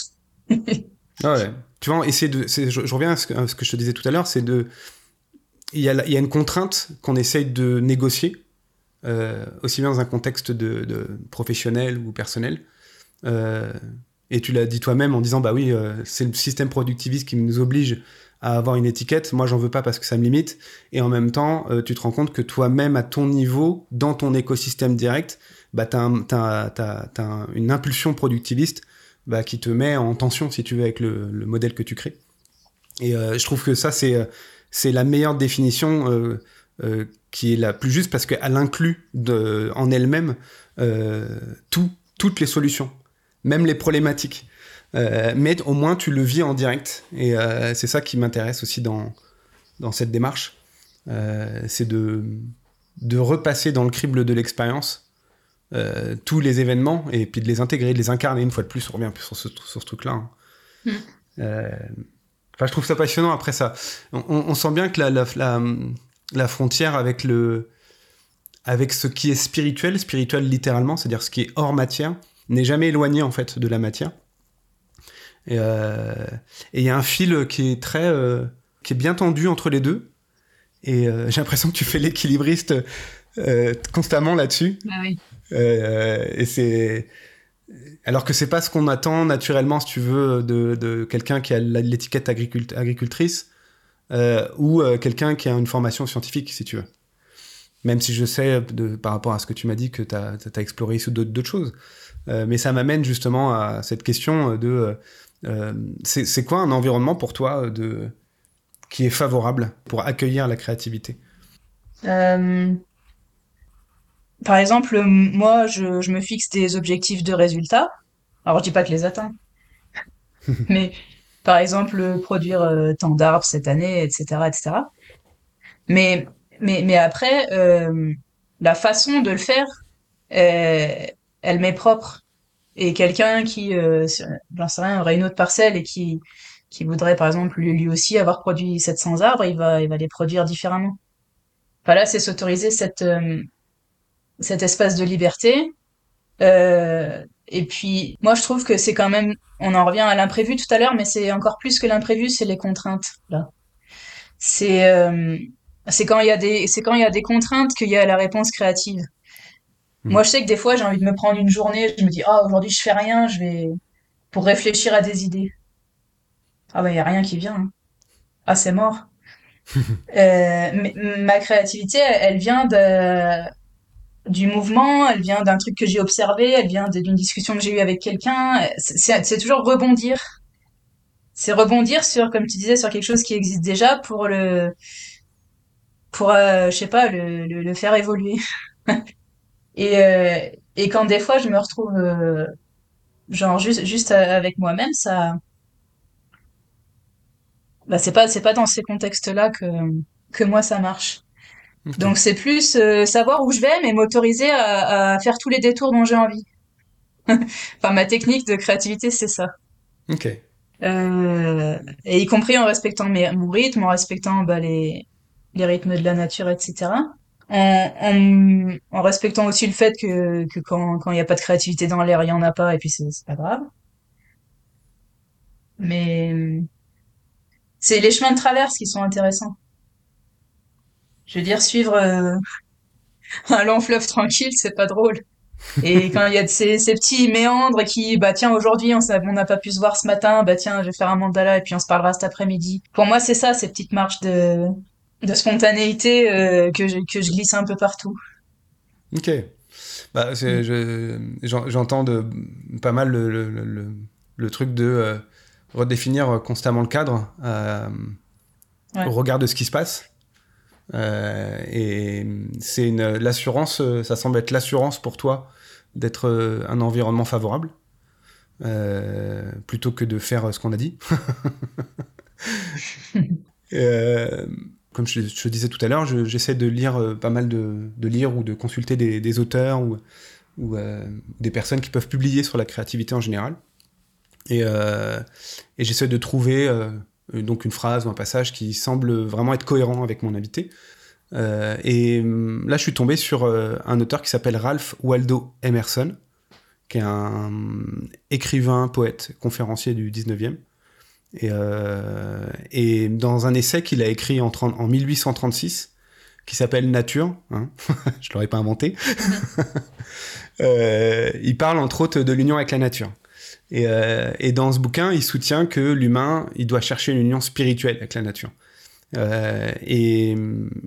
ah ouais. Tu vois, essayer de, je, reviens à ce, que, je te disais tout à l'heure, c'est de, il y, a, une contrainte qu'on essaye de négocier, euh, aussi bien dans un contexte de professionnel ou personnel. Euh, et tu l'as dit toi-même en disant, bah oui, euh, c'est le système productiviste qui nous oblige à avoir une étiquette. Moi, j'en veux pas parce que ça me limite. Et en même temps, euh, tu te rends compte que toi-même, à ton niveau, dans ton écosystème direct, bah, tu as, une impulsion productiviste bah, qui te met en tension, si tu veux, avec le, modèle que tu crées. Et euh, je trouve que ça, c'est euh, la meilleure définition qui est la plus juste parce qu'elle inclut en elle-même tout, toutes les solutions, même les problématiques. Euh, mais au moins tu le vis en direct. Et euh, c'est ça qui m'intéresse aussi dans, dans cette démarche. Euh, c'est de, de repasser dans le crible de l'expérience tous les événements et puis de les intégrer, de les incarner une fois de plus. On revient plus sur ce, sur ce truc-là. Hein. Mm. Enfin, je trouve ça passionnant. Après ça, on, sent bien que la, la, la, la, frontière avec le, avec ce qui est spirituel, spirituel littéralement, c'est-à-dire ce qui est hors matière, n'est jamais éloigné en fait de la matière. Euh, et il y a un fil qui est très, euh, qui est bien tendu entre les deux. Et euh, j'ai l'impression que tu fais l'équilibriste constamment là-dessus. Ah oui. et c'est alors que c'est pas ce qu'on attend naturellement, si tu veux, de, de quelqu'un qui a l'étiquette agricultrice ou quelqu'un qui a une formation scientifique, si tu veux. Même si je sais, de, par rapport à ce que tu m'as dit, que tu as, as, exploré d'autres choses. mais ça m'amène justement à cette question de c'est quoi un environnement pour toi euh, de, qui est favorable pour accueillir la créativité? Euh, Par exemple, moi, je, je, me fixe des objectifs de résultats. Alors, je dis pas que les atteins. mais, par exemple, produire euh, tant d'arbres cette année, etc., etc. Mais, mais, mais après, euh, la façon de le faire, elle m'est propre et quelqu'un qui, euh, j'en sais rien, aurait une autre parcelle et qui qui voudrait par exemple lui, aussi avoir produit 700 arbres, il va, il va les produire différemment. Enfin là, c'est s'autoriser cette, euh, cet espace de liberté. Euh, et puis, moi, je trouve que c'est quand même, on en revient à l'imprévu tout à l'heure, mais c'est encore plus que l'imprévu, c'est les contraintes là. C'est euh, c'est quand il y a des c'est quand il y a des contraintes qu'il y a la réponse créative. Hmm. Moi, je sais que des fois, j'ai envie de me prendre une journée, je me dis, ah, aujourd'hui, je fais rien, je vais pour réfléchir à des idées. Ah bah, il y a rien qui vient. Hein. Ah, c'est mort. euh, mais ma créativité, elle vient de du mouvement, elle vient d'un truc que j'ai observé, elle vient d'une discussion que j'ai eue avec quelqu'un. C'est toujours rebondir. C'est rebondir sur, comme tu disais, sur quelque chose qui existe déjà pour le, pour, euh, je sais pas, le, le, faire évoluer. et, euh, et quand des fois je me retrouve, euh, genre juste, juste avec moi-même, ça, bah c'est pas, c'est pas dans ces contextes-là que, que moi ça marche. Donc c'est plus euh, savoir où je vais, mais m'autoriser à, à, faire tous les détours dont j'ai envie. enfin, ma technique de créativité, c'est ça. Ok. Euh, et y compris en respectant mes, mon rythme, en respectant bah, les, les rythmes de la nature, etc. En, en, en respectant aussi le fait que, que quand il n'y a pas de créativité dans l'air, il n'y en a pas, et puis c'est pas grave. Mais c'est les chemins de traverse qui sont intéressants. Je veux dire, suivre euh, un long fleuve tranquille, c'est pas drôle. Et quand il y a ces, ces, petits méandres qui, bah tiens, aujourd'hui, on n'a pas pu se voir ce matin, bah tiens, je vais faire un mandala et puis on se parlera cet après-midi. Pour moi, c'est ça, ces petites marches de, de spontanéité euh, que, je, que je glisse un peu partout. Ok. Bah, mm. J'entends pas mal le, le, le, le truc de euh, redéfinir constamment le cadre euh, ouais. au regard de ce qui se passe. Et c'est l'assurance, ça semble être l'assurance pour toi d'être un environnement favorable, plutôt que de faire ce qu'on a dit. comme je, je, disais tout à l'heure, j'essaie de lire pas mal de, lire ou de consulter des, auteurs ou, ou des personnes qui peuvent publier sur la créativité en général. Et, et j'essaie de trouver euh, donc une phrase ou un passage qui semble vraiment être cohérent avec mon invité. Euh, et hum, là, je suis tombé sur euh, un auteur qui s'appelle Ralph Waldo Emerson, qui est un hum, écrivain, poète, conférencier du 19e. Et, et dans un essai qu'il a écrit en, en 1836, qui s'appelle Nature, hein je l'aurais pas inventé, il parle entre autres de l'union avec la nature. Et, euh, et, dans ce bouquin, il soutient que l'humain, il doit chercher une union spirituelle avec la nature. Euh, et, et,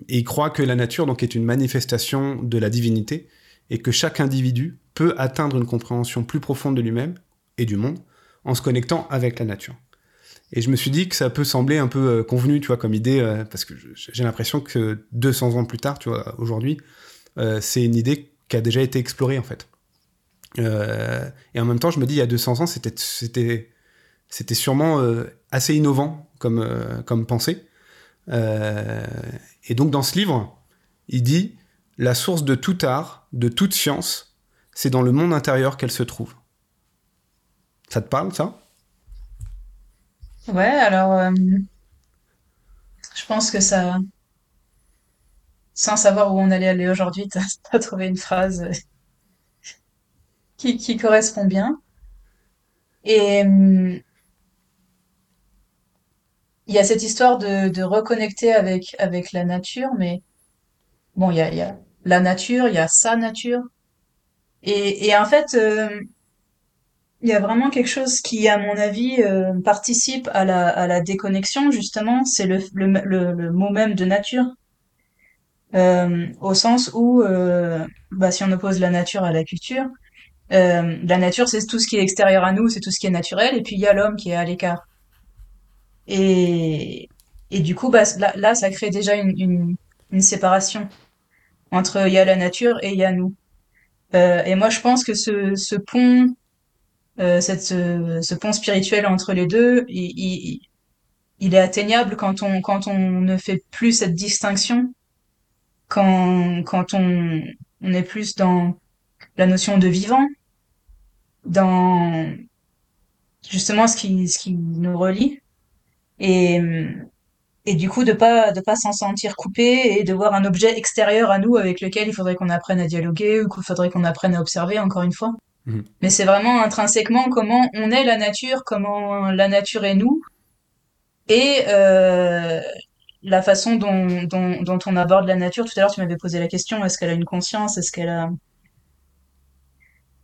il croit que la nature donc est une manifestation de la divinité et que chaque individu peut atteindre une compréhension plus profonde de lui-même et du monde en se connectant avec la nature. Et je me suis dit que ça peut sembler un peu euh, convenu, tu vois, comme idée, euh, parce que j'ai l'impression que 200 ans plus tard, tu vois, aujourd'hui, euh, c'est une idée qui a déjà été explorée en fait. Et en même temps, je me dis, il y a 200 ans, c'était, sûrement assez innovant comme pensée. et donc, dans ce livre, il dit La source de tout art, de toute science, c'est dans le monde intérieur qu'elle se trouve. Ça te parle, ça? Ouais, alors. je pense que ça. Sans savoir où on allait aller aujourd'hui, t'as as trouvé une phrase qui, qui correspond bien. Et hum, il y a cette histoire de, de reconnecter avec, avec la nature, mais bon, il y a, il y a la nature, il y a sa nature. Et, et en fait, euh, il y a vraiment quelque chose qui, à mon avis, euh, participe à la, à la déconnexion, justement, c'est le, le, le, mot même de nature. Euh, au sens où, bah, si on oppose la nature à la culture, euh, la nature, c'est tout ce qui est extérieur à nous, c'est tout ce qui est naturel, et puis il y a l'homme qui est à l'écart. Et, et du coup, bah, là, ça crée déjà une, une, une séparation entre il y a la nature et il y a nous. Euh, et moi, je pense que ce, ce pont, euh, cette, ce, ce, pont spirituel entre les deux, il, il, il, est atteignable quand on, quand on ne fait plus cette distinction, quand, quand on, on est plus dans la notion de vivant, dans justement ce qui, ce qui nous relie. Et, et du coup, de pas, de pas s'en sentir coupé et de voir un objet extérieur à nous avec lequel il faudrait qu'on apprenne à dialoguer ou qu'il faudrait qu'on apprenne à observer, encore une fois. Mhm. Mais c'est vraiment intrinsèquement comment on est la nature, comment la nature est nous, et euh, la façon dont, dont, dont on aborde la nature. Tout à l'heure, tu m'avais posé la question, est-ce qu'elle a une conscience, est-ce qu'elle a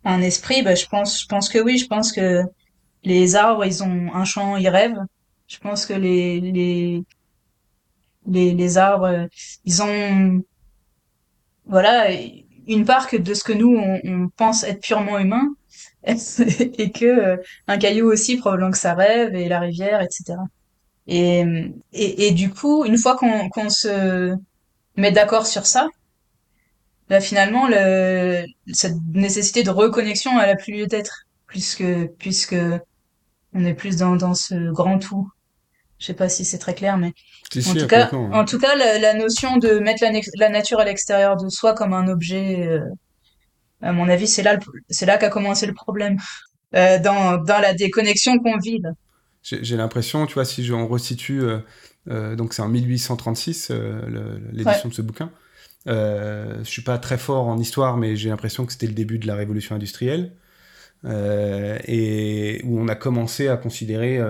un esprit? Bah, je pense, je pense que oui, je pense que les arbres, ils ont un chant, ils rêvent. Je pense que les, les, les, arbres, ils ont, voilà, une part que de ce que nous, on, on pense être purement humain, et que euh, un caillou aussi, probablement que rêve, et la rivière, etc. Et, et, et du coup, une fois qu'on qu'on se met d'accord sur ça, bah finalement, le, cette nécessité de reconnexion, elle a plus lieu d'être, puisque, puisque on est plus dans, dans ce grand tout. Je sais pas si c'est très clair, mais Si, en si, tout cas, complètement, en tout cas, la, la notion de mettre la, nature à l'extérieur de soi comme un objet, euh, à mon avis, c'est là, le- c'est là qu'a commencé le problème, euh, dans, dans la déconnexion qu'on vit. J'ai l'impression, tu vois, si je- on resitue, euh, donc c'est en 1836 euh, le- l'édition de ce bouquin. Je suis pas très fort en histoire, mais j'ai l'impression que c'était le début de la révolution industrielle et où on a commencé à considérer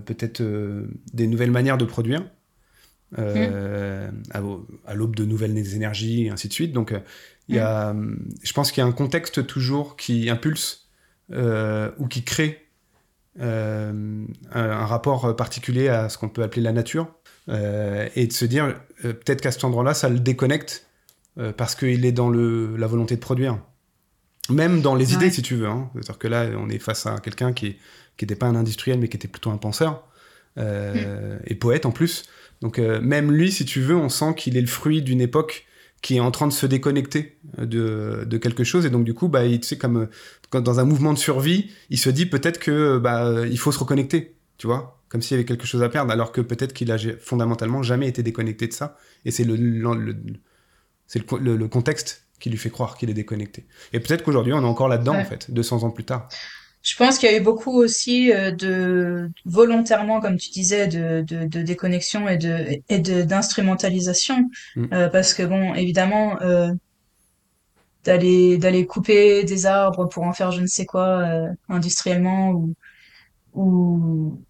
peut-être euh, des nouvelles manières de produire euh, à, à l'aube de nouvelles énergies et ainsi de suite. Donc, euh, y a, hum, je pense qu'il y a un contexte toujours qui impulse euh, ou qui crée euh, un, un rapport particulier à ce qu'on peut appeler la nature euh, et de se dire euh, peut-être qu'à cet endroit-là, ça le déconnecte euh, parce qu'il est dans le, la volonté de produire. Même dans les idées, si tu veux. Hein. C'est-à-dire que là, on est face à quelqu'un qui n'était pas un industriel, mais qui était plutôt un penseur euh, et poète en plus. Donc euh, même lui, si tu veux, on sent qu'il est le fruit d'une époque qui est en train de se déconnecter de, de quelque chose. Et donc du coup, bah, il, tu sais, comme euh, quand dans un mouvement de survie, il se dit peut-être que bah, euh, il faut se reconnecter, tu vois, comme s'il y avait quelque chose à perdre, alors que peut-être qu'il a fondamentalement jamais été déconnecté de ça. Et c'est le, le, le- c'est le, co- le- le contexte qui lui fait croire qu'il est déconnecté. Et peut-être qu'aujourd'hui, on est encore là-dedans, Ouais. en fait, 200 ans plus tard. Je pense qu'il y a eu beaucoup aussi euh, de volontairement, comme tu disais, de, de, de déconnexion et de et de d'instrumentalisation, Mm. Euh, parce que bon, évidemment, euh, d'aller d'aller couper des arbres pour en faire je ne sais quoi euh, industriellement ou ou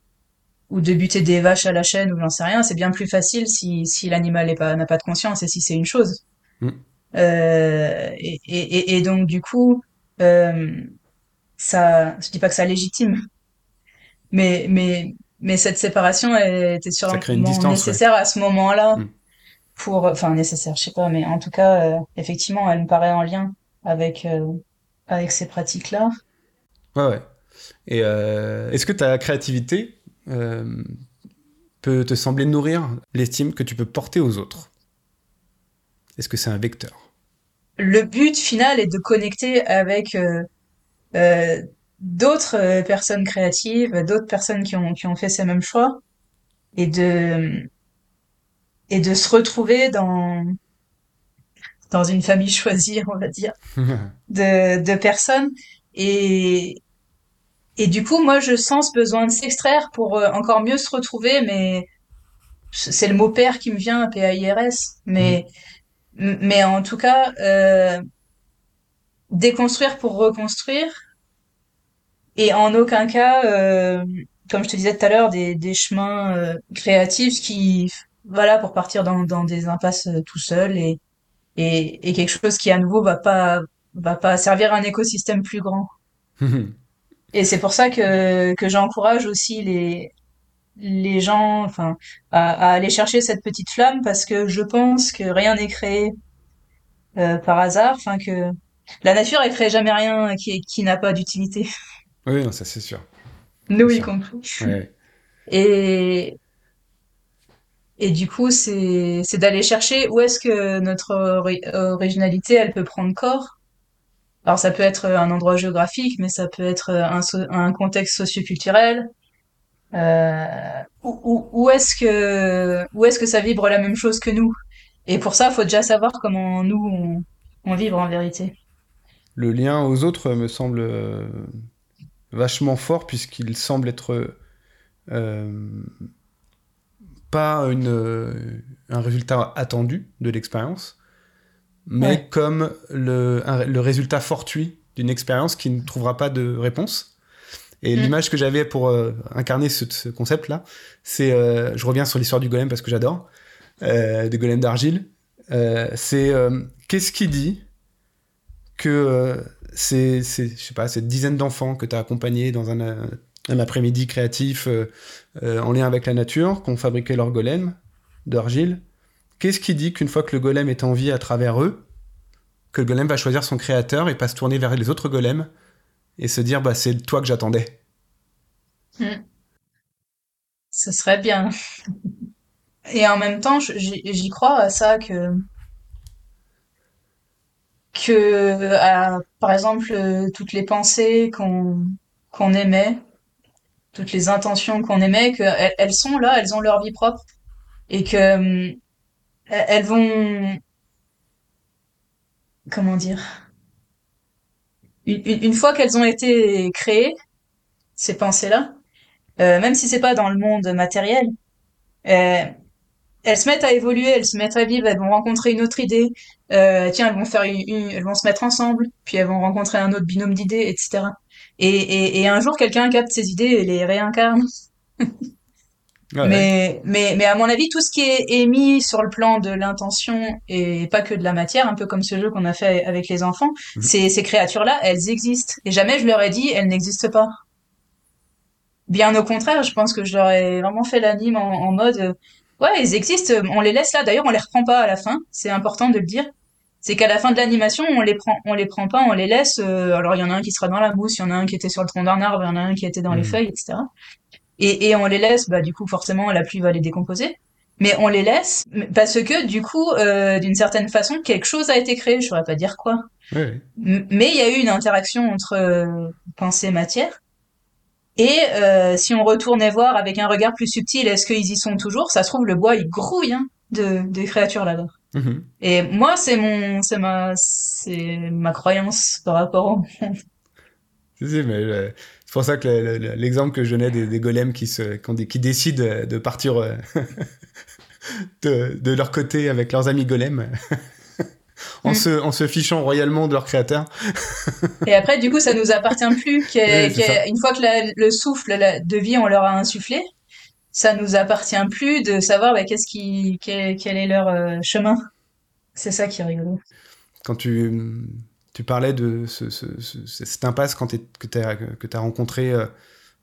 ou de buter des vaches à la chaîne ou j'en sais rien, c'est bien plus facile si si l'animal est pas n'a pas de conscience et si c'est une chose. Mm. Euh, et, et, et- et donc du coup, euh, ça, je dis pas que ça légitime, mais mais mais cette séparation était sûrement distance, ouais. nécessaire à ce moment-là Mm. pour, enfin nécessaire, je sais pas, mais en tout cas, euh, effectivement, elle me paraît en lien avec euh, avec ces pratiques-là. Ouais, ouais. Et euh, est-ce que ta créativité peut te sembler nourrir l'estime que tu peux porter aux autres? Est-ce que c'est un vecteur? Le but final est de connecter avec d'autres euh, personnes créatives, d'autres personnes qui ont qui ont fait ces mêmes choix et de et de se retrouver dans dans une famille choisie, on va dire, de de personnes. Et et du coup moi je sens ce besoin de s'extraire pour euh, encore mieux se retrouver mais c'est le mot père qui me vient P-A-I-R-S mais mais en tout cas euh, déconstruire pour reconstruire et en aucun cas euh, comme je te disais tout à l'heure des des chemins euh, créatifs qui voilà pour partir dans dans des impasses euh, tout seul et et, et quelque chose qui à nouveau va pas va pas servir à un écosystème plus grand. Et c'est pour ça que que j'encourage aussi les les gens enfin à, à aller chercher cette petite flamme parce que je pense que rien n'est créé euh, par hasard, enfin que la nature elle crée jamais rien qui qui n'a pas d'utilité, oui, non, ça c'est sûr. nous y compris. Ouais. Et et du coup c'est d'aller chercher où est-ce que notre ori- originalité elle peut prendre corps Alors ça peut être un endroit géographique, mais ça peut être un, so- un contexte socioculturel. Euh, où où, où est-ce que où est-ce que ça vibre la même chose que nous? Et pour ça, il faut déjà savoir comment nous on, on vibre en vérité. Le lien aux autres me semble euh, vachement fort puisqu'il semble être pas une, un résultat attendu de l'expérience, mais comme le, le résultat fortuit d'une expérience qui ne trouvera pas de réponse. Et mm. l'image que j'avais pour euh, incarner ce, concept-là, c'est, euh, je reviens sur l'histoire du golem parce que j'adore, euh, des golems d'argile. Euh, c'est qu'est-ce qui dit que c'est, je sais pas, cette dizaine d'enfants que tu as accompagnés dans un, après-midi créatif en lien avec la nature, qui ont fabriqué leur golem d'argile. Qu'est-ce qui dit qu'une fois que le golem est en vie à travers eux, que le golem va choisir son créateur et pas se tourner vers les autres golems et se dire bah c'est toi que j'attendais? Hmm. Ce serait bien. Et en même temps, j'y crois à ça que que par exemple toutes les pensées qu'on qu'on émet, toutes les intentions qu'on émet, que elles, sont là, elles ont leur vie propre et que hum, elles vont comment dire une, fois qu'elles ont été créées, ces pensées-là, euh, même si c'est pas dans le monde matériel, euh, elles se mettent à évoluer, elles se mettent à vivre, elles vont rencontrer une autre idée. Euh, tiens, elles vont faire une, elles vont se mettre ensemble, puis elles vont rencontrer un autre binôme d'idées, etc. Et, et, et un jour, quelqu'un capte ces idées et les réincarne. mais, mais, mais à mon avis, tout ce qui est émis sur le plan de l'intention et pas que de la matière, un peu comme ce jeu qu'on a fait avec les enfants, mhm. ces, ces créatures-là, elles existent. Et jamais je leur ai dit, elles n'existent pas. Bien au contraire, je pense que je leur ai vraiment fait l'anime en, en, mode, euh, ouais, elles existent, on les laisse là. D'ailleurs, on les reprend pas à la fin. C'est important de le dire. C'est qu'à la fin de l'animation, on les prend, on les prend pas, on les laisse. Euh, alors, il y en a un qui sera dans la mousse, il y en a un qui était sur le tronc d'un arbre, il y en a un qui était dans les mhm. feuilles, etc et, et on les laisse, bah, du coup, forcément, la pluie va les décomposer. Mais on les laisse parce que, du coup, euh, d'une certaine façon, quelque chose a été créé. Je saurais pas dire quoi. Mais il y a eu une interaction entre euh, pensée et matière. Et euh, si on retournait voir avec un regard plus subtil, est-ce qu'ils y sont toujours? Ça se trouve, le bois, il grouille hein, de, des créatures là-bas. Mm-hmm. Et moi, c'est mon, c'est ma, c'est ma croyance par rapport au monde. mais euh, c'est pour ça que l'exemple que je donnais des, golems qui, se, qui, décident de partir euh, de, de, leur côté avec leurs amis golems. en, mm. se, en se fichant royalement de leur créateur. Et après, du coup, ça nous appartient plus. une fois que le souffle de vie, on leur a insufflé, ça nous appartient plus de savoir bah, qu'est-ce qui, quel, quel, est leur euh, chemin. C'est ça qui est rigolo. Quand tu tu parlais de ce, cette impasse quand que tu as, que as rencontré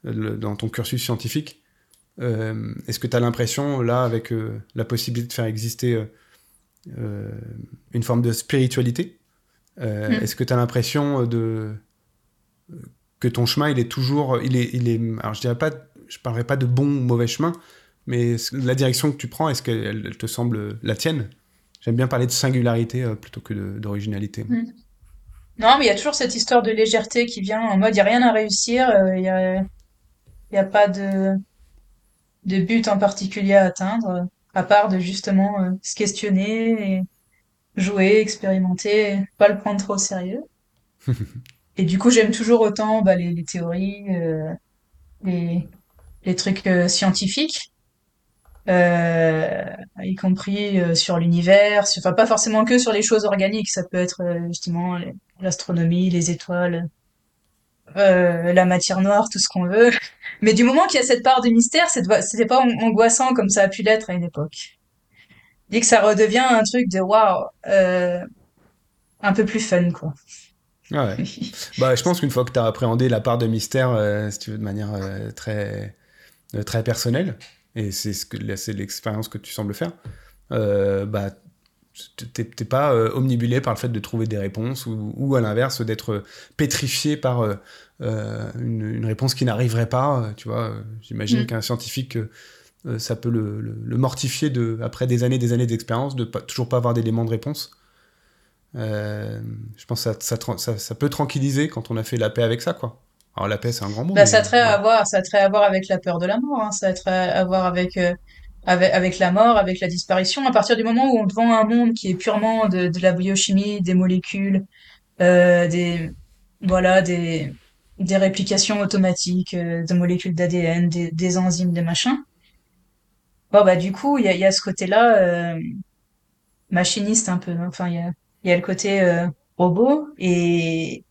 euh, dans ton cursus scientifique. Euh, est-ce que tu as l'impression, là, avec euh, la possibilité de faire exister une forme de spiritualité, mm. est-ce que tu as l'impression de que ton chemin, il est toujours, il est, il est, alors je dirais pas, je parlerai pas de bon ou mauvais chemin, mais la direction que tu prends, est-ce qu'elle te semble la tienne? J'aime bien parler de singularité plutôt que d'originalité. Mm. Non, mais il y a toujours cette histoire de légèreté qui vient en mode il n'y a rien à réussir, euh, il n'y a, y a pas de, de but en particulier à atteindre, à part de justement euh, se questionner et jouer, expérimenter, pas le prendre trop au sérieux. et du coup, j'aime toujours autant bah, les, les théories, euh, les, les trucs scientifiques. Euh, y compris sur l'univers, enfin pas forcément que sur les choses organiques, ça peut être justement l'astronomie, les étoiles, euh, la matière noire, tout ce qu'on veut. Mais du moment qu'il y a cette part de mystère, c'était pas angoissant comme ça a pu l'être à une époque. Dès que ça redevient un truc de waouh, euh, un peu plus fun, quoi. Ah ouais. bah, je pense qu'une fois que tu as appréhendé la part de mystère, euh, si tu veux, de manière euh, très, euh, très personnelle, et c'est ce que c'est l'expérience que tu sembles faire, bah, t'es pas euh, omnibulé par le fait de trouver des réponses ou, à l'inverse d'être euh, pétrifié par euh, une, réponse qui n'arriverait pas. Tu vois, j'imagine mm. qu'un scientifique, ça peut le, mortifier de, après des années, des années d'expérience, de pas, toujours pas avoir d'éléments de réponse. je pense que ça, ça, ça, peut tranquilliser quand on a fait la paix avec ça, quoi. Alors la paix, c'est un grand mot. Bah, ça a à voir, ça a à voir avec la peur de la mort, hein. ça a à voir avec avec, avec la mort, avec la disparition, à partir du moment où on te un monde qui est purement de, de la biochimie, des molécules, euh, des voilà, des des réplications automatiques euh, de molécules d'ADN, des, des enzymes, des machins. Bon bah du coup il y a, y a ce côté-là euh, machiniste un peu. hein. Enfin il y a, y a le côté euh, robot et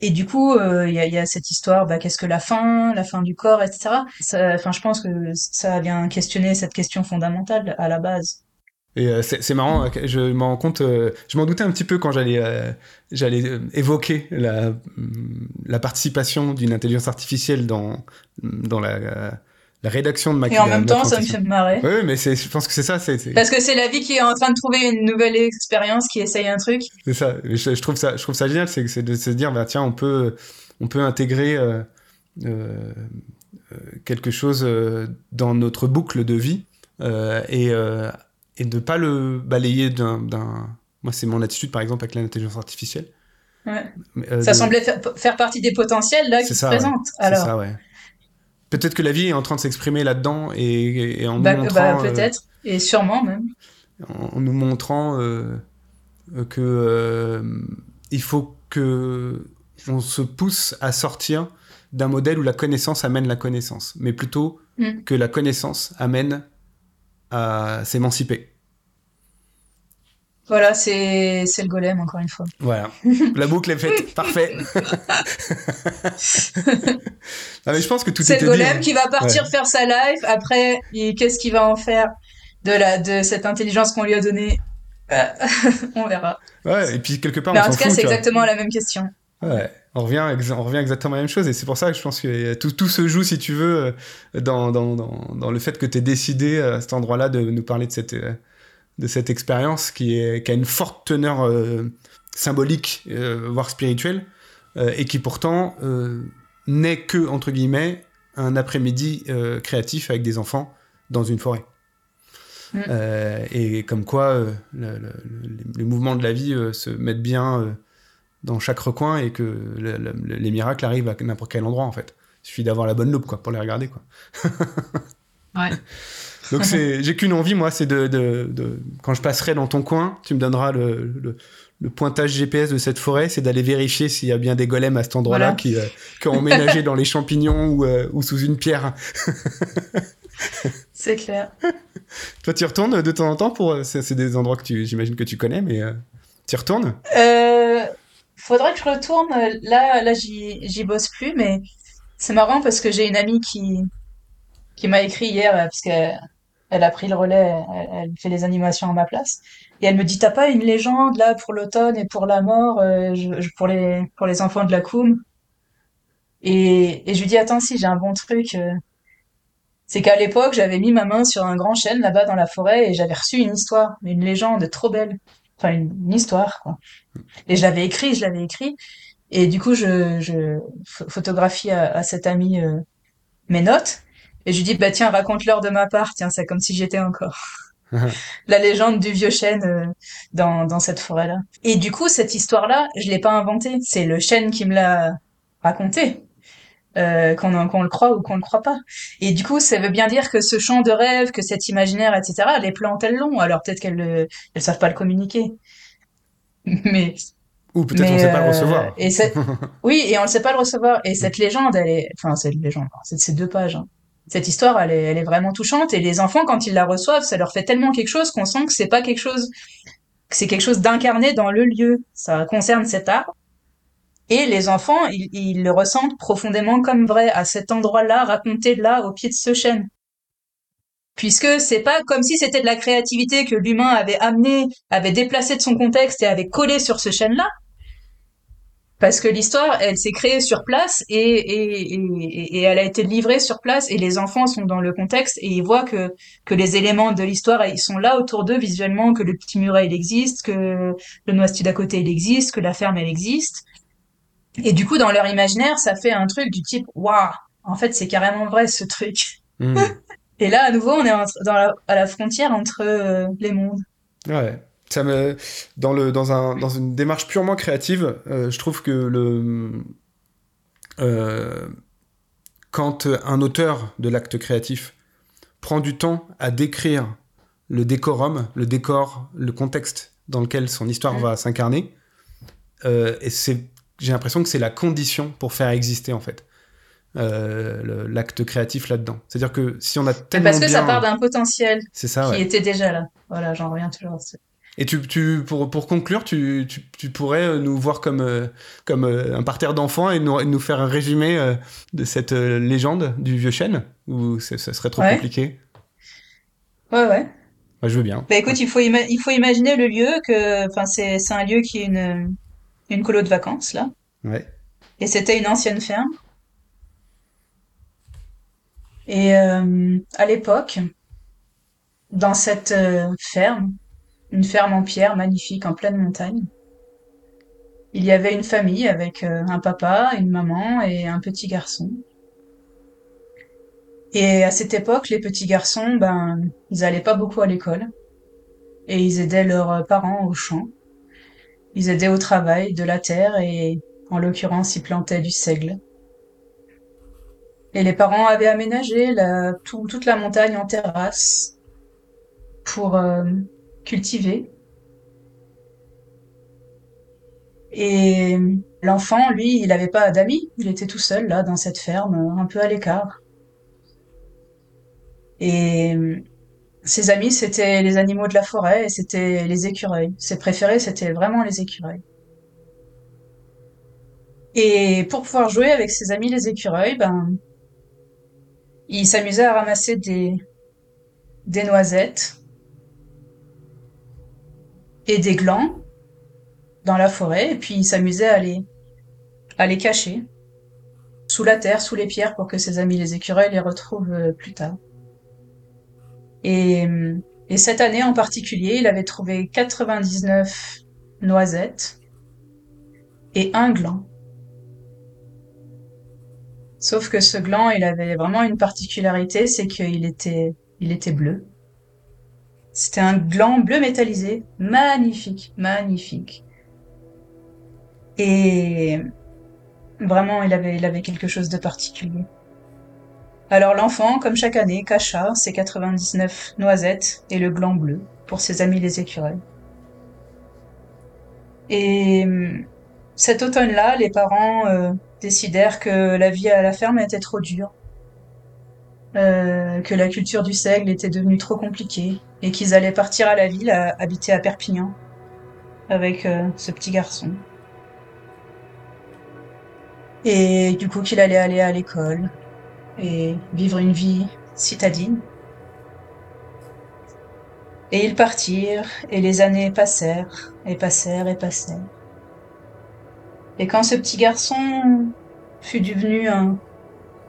et du coup euh, il y a, cette histoire bah qu'est-ce que la fin, la fin du corps, etc. Enfin je pense que ça vient questionner cette question fondamentale à la base. Et euh, c'est marrant, euh, je me rends compte, je m'en doutais un petit peu quand j'allais j'allais évoquer la, hum, la participation d'une intelligence artificielle dans, dans la, la rédaction de ma Et en même temps ça me fait marrer. Oui, mais je pense que c'est ça, c'est Parce que c'est la vie qui est en train de trouver une nouvelle expérience, qui essaye un truc. c'est ça. Je, je trouve ça. je trouve ça génial, c'est de se dire, bah, tiens, on peut, on peut intégrer euh, euh, euh, quelque chose euh, dans notre boucle de vie et, et de pas le balayer d'un. Moi, c'est mon attitude, par exemple, avec l'intelligence artificielle. Ouais. Ça de- semblait fa- faire partie des potentiels là qui se ouais. présentent. C'est Alors, ça, ouais. Peut-être que la vie est en train de s'exprimer là-dedans et, et en bah, nous bah, montrant, euh, peut-être et sûrement même. en nous montrant euh, euh, que euh, il faut que on se pousse à sortir d'un modèle où la connaissance amène la connaissance, mais plutôt Mm. que la connaissance amène à s'émanciper. Voilà, c'est le golem encore une fois. Voilà, la boucle est faite, parfait. mais je pense que tout C'est le dit. golem hein. qui va partir Ouais. faire sa life. Après, qu'est-ce qu'il va en faire de la de cette intelligence qu'on lui a donnée? Euh, On verra. Ouais, et puis quelque part, Mais on en s'en tout cas, c'est exactement la même question. Ouais, on revient, on revient exactement à la même chose et c'est pour ça que je pense que tout, tout se joue, si tu veux, euh, dans, dans, dans, dans le fait que tu es décidé à cet endroit-là de nous parler de cette, euh, de cette expérience qui, est, qui a une forte teneur euh, symbolique, euh, voire spirituelle, euh, et qui pourtant n'est que, entre guillemets, un après-midi créatif avec des enfants dans une forêt. Mm. Et comme quoi le, le- le- les mouvements de la vie se mettent bien dans chaque recoin et que le- le- les miracles arrivent à n'importe quel endroit en fait. Il suffit d'avoir la bonne loupe quoi pour les regarder quoi. Ouais. Donc c'est, j'ai qu'une envie moi, c'est de, de, de- quand je passerai dans ton coin, tu me donneras le, le, le pointage GPS de cette forêt, c'est d'aller vérifier s'il y a bien des golems à cet endroit-là Voilà. qui, euh, qui ont emménagé dans les champignons ou, euh, ou sous une pierre. C'est clair. Toi, tu y retournes de temps en temps pour, c'est, c'est des endroits que tu, j'imagine que tu connais, mais euh, tu y retournes? Euh, faudrait que je retourne. Là, là, j'y bosse plus, mais c'est marrant parce que j'ai une amie qui qui m'a écrit hier euh, parce qu'elle elle a pris le relais, elle, elle fait les animations à ma place. Et elle me dit, t'as pas une légende là pour l'automne et pour la mort, euh, je- je- pour les pour les enfants de la Coum? Et, et je lui dis, attends, si, j'ai un bon truc. euh. C'est qu'à l'époque, j'avais mis ma main sur un grand chêne là-bas dans la forêt et j'avais reçu une histoire, une légende trop belle. Enfin, une, une histoire, quoi. Et je l'avais écrit, je l'avais écrit. Et du coup, je, je ph- photographie à, à cette amie euh, mes notes. Et je lui dis, bah tiens, raconte-leur de ma part. Tiens, c'est comme si j'étais encore. La légende du vieux chêne euh, dans, dans cette forêt-là. Et du coup, cette histoire-là, je l'ai pas inventée. C'est le chêne qui me l'a racontée. Euh, qu'on le croit ou qu'on le croit pas. Et du coup, ça veut bien dire que ce champ de rêve, que cet imaginaire, etc., les plantes, elles l'ont. Alors peut-être qu'elles le- elles savent pas le communiquer. Mais Ou peut-être on ne sait pas le euh, recevoir. Et cette- Oui, et on ne sait pas le recevoir. Et cette légende, elle est, enfin, cette légende, c'est ces deux pages. hein. Cette histoire, elle est, vraiment touchante. Et les enfants, quand ils la reçoivent, ça leur fait tellement quelque chose qu'on sent que c'est pas quelque chose, que c'est quelque chose d'incarné dans le lieu. Ça concerne cet arbre. Et les enfants, ils, ils le ressentent profondément comme vrai, à cet endroit-là, raconté là, au pied de ce chêne. Puisque c'est pas comme si c'était de la créativité que l'humain avait amené, avait déplacé de son contexte et avait collé sur ce chêne-là. Parce que l'histoire, elle s'est créée sur place et, et, et, et elle a été livrée sur place et les enfants sont dans le contexte et ils voient que, que les éléments de l'histoire, ils sont là autour d'eux visuellement, que le petit muret, il existe, que le noisetier d'à côté, il existe, que la ferme, elle existe. Et du coup, dans leur imaginaire, ça fait un truc du type, waouh, en fait, c'est carrément vrai, ce truc. Hmm. Et là, à nouveau, on est dans la, à la frontière entre euh, les mondes. Ouais. Ça me, dans, le, dans, un, dans une démarche purement créative, euh, je trouve que le, euh, quand un auteur de l'acte créatif prend du temps à décrire le décorum, le décor, le contexte dans lequel son histoire va s'incarner, euh, et c'est j'ai l'impression que c'est la condition pour faire exister en fait euh, l'acte créatif là-dedans. C'est-à-dire que si on a tellement Parce que bien... ça part d'un potentiel ça, qui ouais. était déjà là. Voilà, j'en reviens toujours à. Et tu, tu, pour, pour conclure, tu, tu, tu pourrais euh, nous voir comme, euh, comme euh, un parterre d'enfants et nous, nous faire un résumé de cette légende du vieux chêne? Ou ça serait trop Ouais. compliqué? Ouais, ouais. Moi, je veux bien. Bah écoute, il faut, il faut imaginer le lieu que, enfin, c'est, c'est un lieu qui est une, une colo de vacances, là. Ouais. Et c'était une ancienne ferme. Et euh, à l'époque, dans cette euh, ferme, une ferme en pierre magnifique en pleine montagne, il y avait une famille avec euh, un papa, une maman et un petit garçon. Et à cette époque, les petits garçons, ben, ils allaient pas beaucoup à l'école et ils aidaient leurs parents au champ. Ils aidaient au travail de la terre et, en l'occurrence, ils plantaient du seigle. Et les parents avaient aménagé toute la montagne en terrasse pour euh, cultiver. Et l'enfant, lui, il n'avait pas d'amis. Il était tout seul, là, dans cette ferme, un peu à l'écart. Et ses amis, c'était les animaux de la forêt et c'était les écureuils. Ses préférés, c'était vraiment les écureuils. Et pour pouvoir jouer avec ses amis les écureuils, ben, il s'amusait à ramasser des noisettes et des glands dans la forêt, et puis il s'amusait à les, à les cacher sous la terre, sous les pierres, pour que ses amis les écureuils les retrouvent euh, plus tard. Et, et cette année en particulier, il avait trouvé 99 noisettes et un gland. Sauf que ce gland, il avait vraiment une particularité, c'est qu'il était, il était bleu. C'était un gland bleu métallisé, magnifique, magnifique. Et vraiment, il avait, quelque chose de particulier. Alors l'enfant, comme chaque année, cacha ses 99 noisettes et le gland bleu pour ses amis les écureuils. Et hum, cet automne-là, les parents euh, décidèrent que la vie à la ferme était trop dure, euh, que la culture du seigle était devenue trop compliquée et qu'ils allaient partir à la ville, habiter à Perpignan avec euh, ce petit garçon. Et du coup qu'il allait aller à l'école et vivre une vie citadine. Et ils partirent, et les années passèrent, et passèrent, et passèrent. Et quand ce petit garçon fut devenu un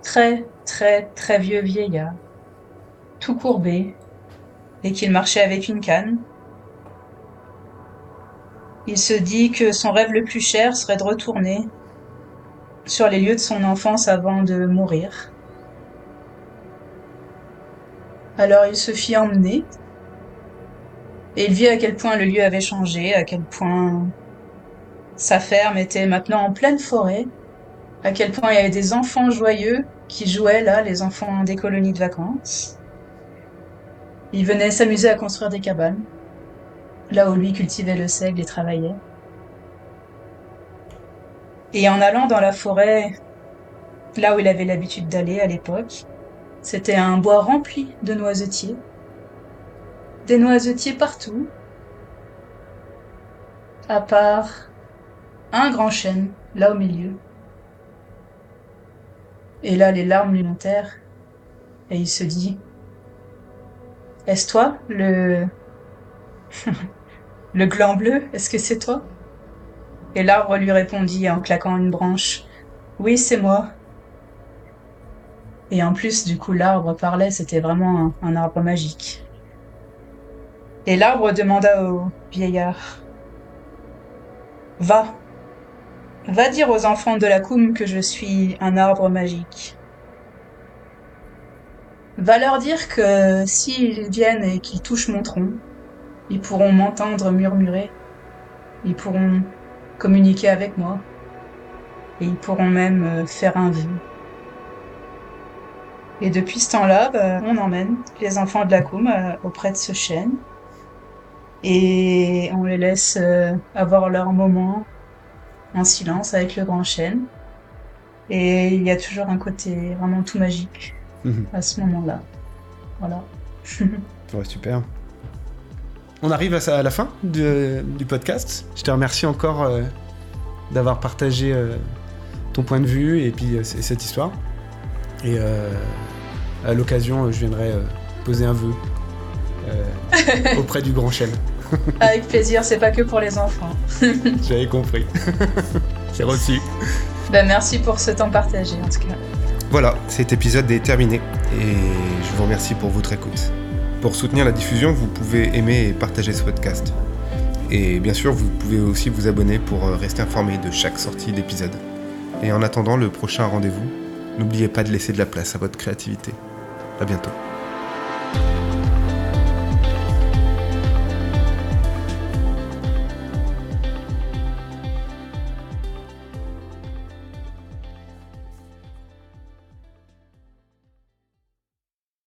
très, très, très vieux vieillard, tout courbé, et qu'il marchait avec une canne, il se dit que son rêve le plus cher serait de retourner sur les lieux de son enfance avant de mourir. Alors il se fit emmener, et il vit à quel point le lieu avait changé, à quel point sa ferme était maintenant en pleine forêt, à quel point il y avait des enfants joyeux qui jouaient là, les enfants des colonies de vacances. Ils venaient s'amuser à construire des cabanes, là où lui cultivait le seigle et travaillait. Et en allant dans la forêt, là où il avait l'habitude d'aller à l'époque, c'était un bois rempli de noisetiers. Des noisetiers partout, à part un grand chêne, là au milieu. Et là, les larmes lui montèrent, et il se dit Est-ce toi, le. le gland bleu? Est-ce que c'est toi Et l'arbre lui répondit en claquant une branche Oui, c'est moi. Et en plus, du coup, l'arbre parlait, c'était vraiment un, un arbre magique. Et l'arbre demanda au vieillard Va, va dire aux enfants de la Coum que je suis un arbre magique. Va leur dire que s'ils viennent et qu'ils touchent mon tronc, ils pourront m'entendre murmurer, ils pourront communiquer avec moi, et ils pourront même euh, faire un vœu. Et depuis ce temps-là, bah, on emmène les enfants de la Coum euh, auprès de ce chêne, et on les laisse euh, avoir leur moment en silence avec le grand chêne. Et il y a toujours un côté vraiment tout magique Mhm. à ce moment-là. Voilà. Ouais, super. On arrive à, ça- à la fin de- du podcast. Je te remercie encore euh, d'avoir partagé euh, ton point de vue et puis euh, cette histoire. Et à l'occasion, je viendrai poser un vœu auprès du grand chêne. avec plaisir, c'est pas que pour les enfants. J'avais compris. C'est reçu. Ben, merci pour ce temps partagé en tout cas. Voilà, cet épisode est terminé et je vous remercie pour votre écoute. Pour soutenir la diffusion, vous pouvez aimer et partager ce podcast. Et bien sûr, vous pouvez aussi vous abonner pour euh, rester informé de chaque sortie d'épisode. Et en attendant le prochain rendez-vous, n'oubliez pas de laisser de la place à votre créativité. À bientôt.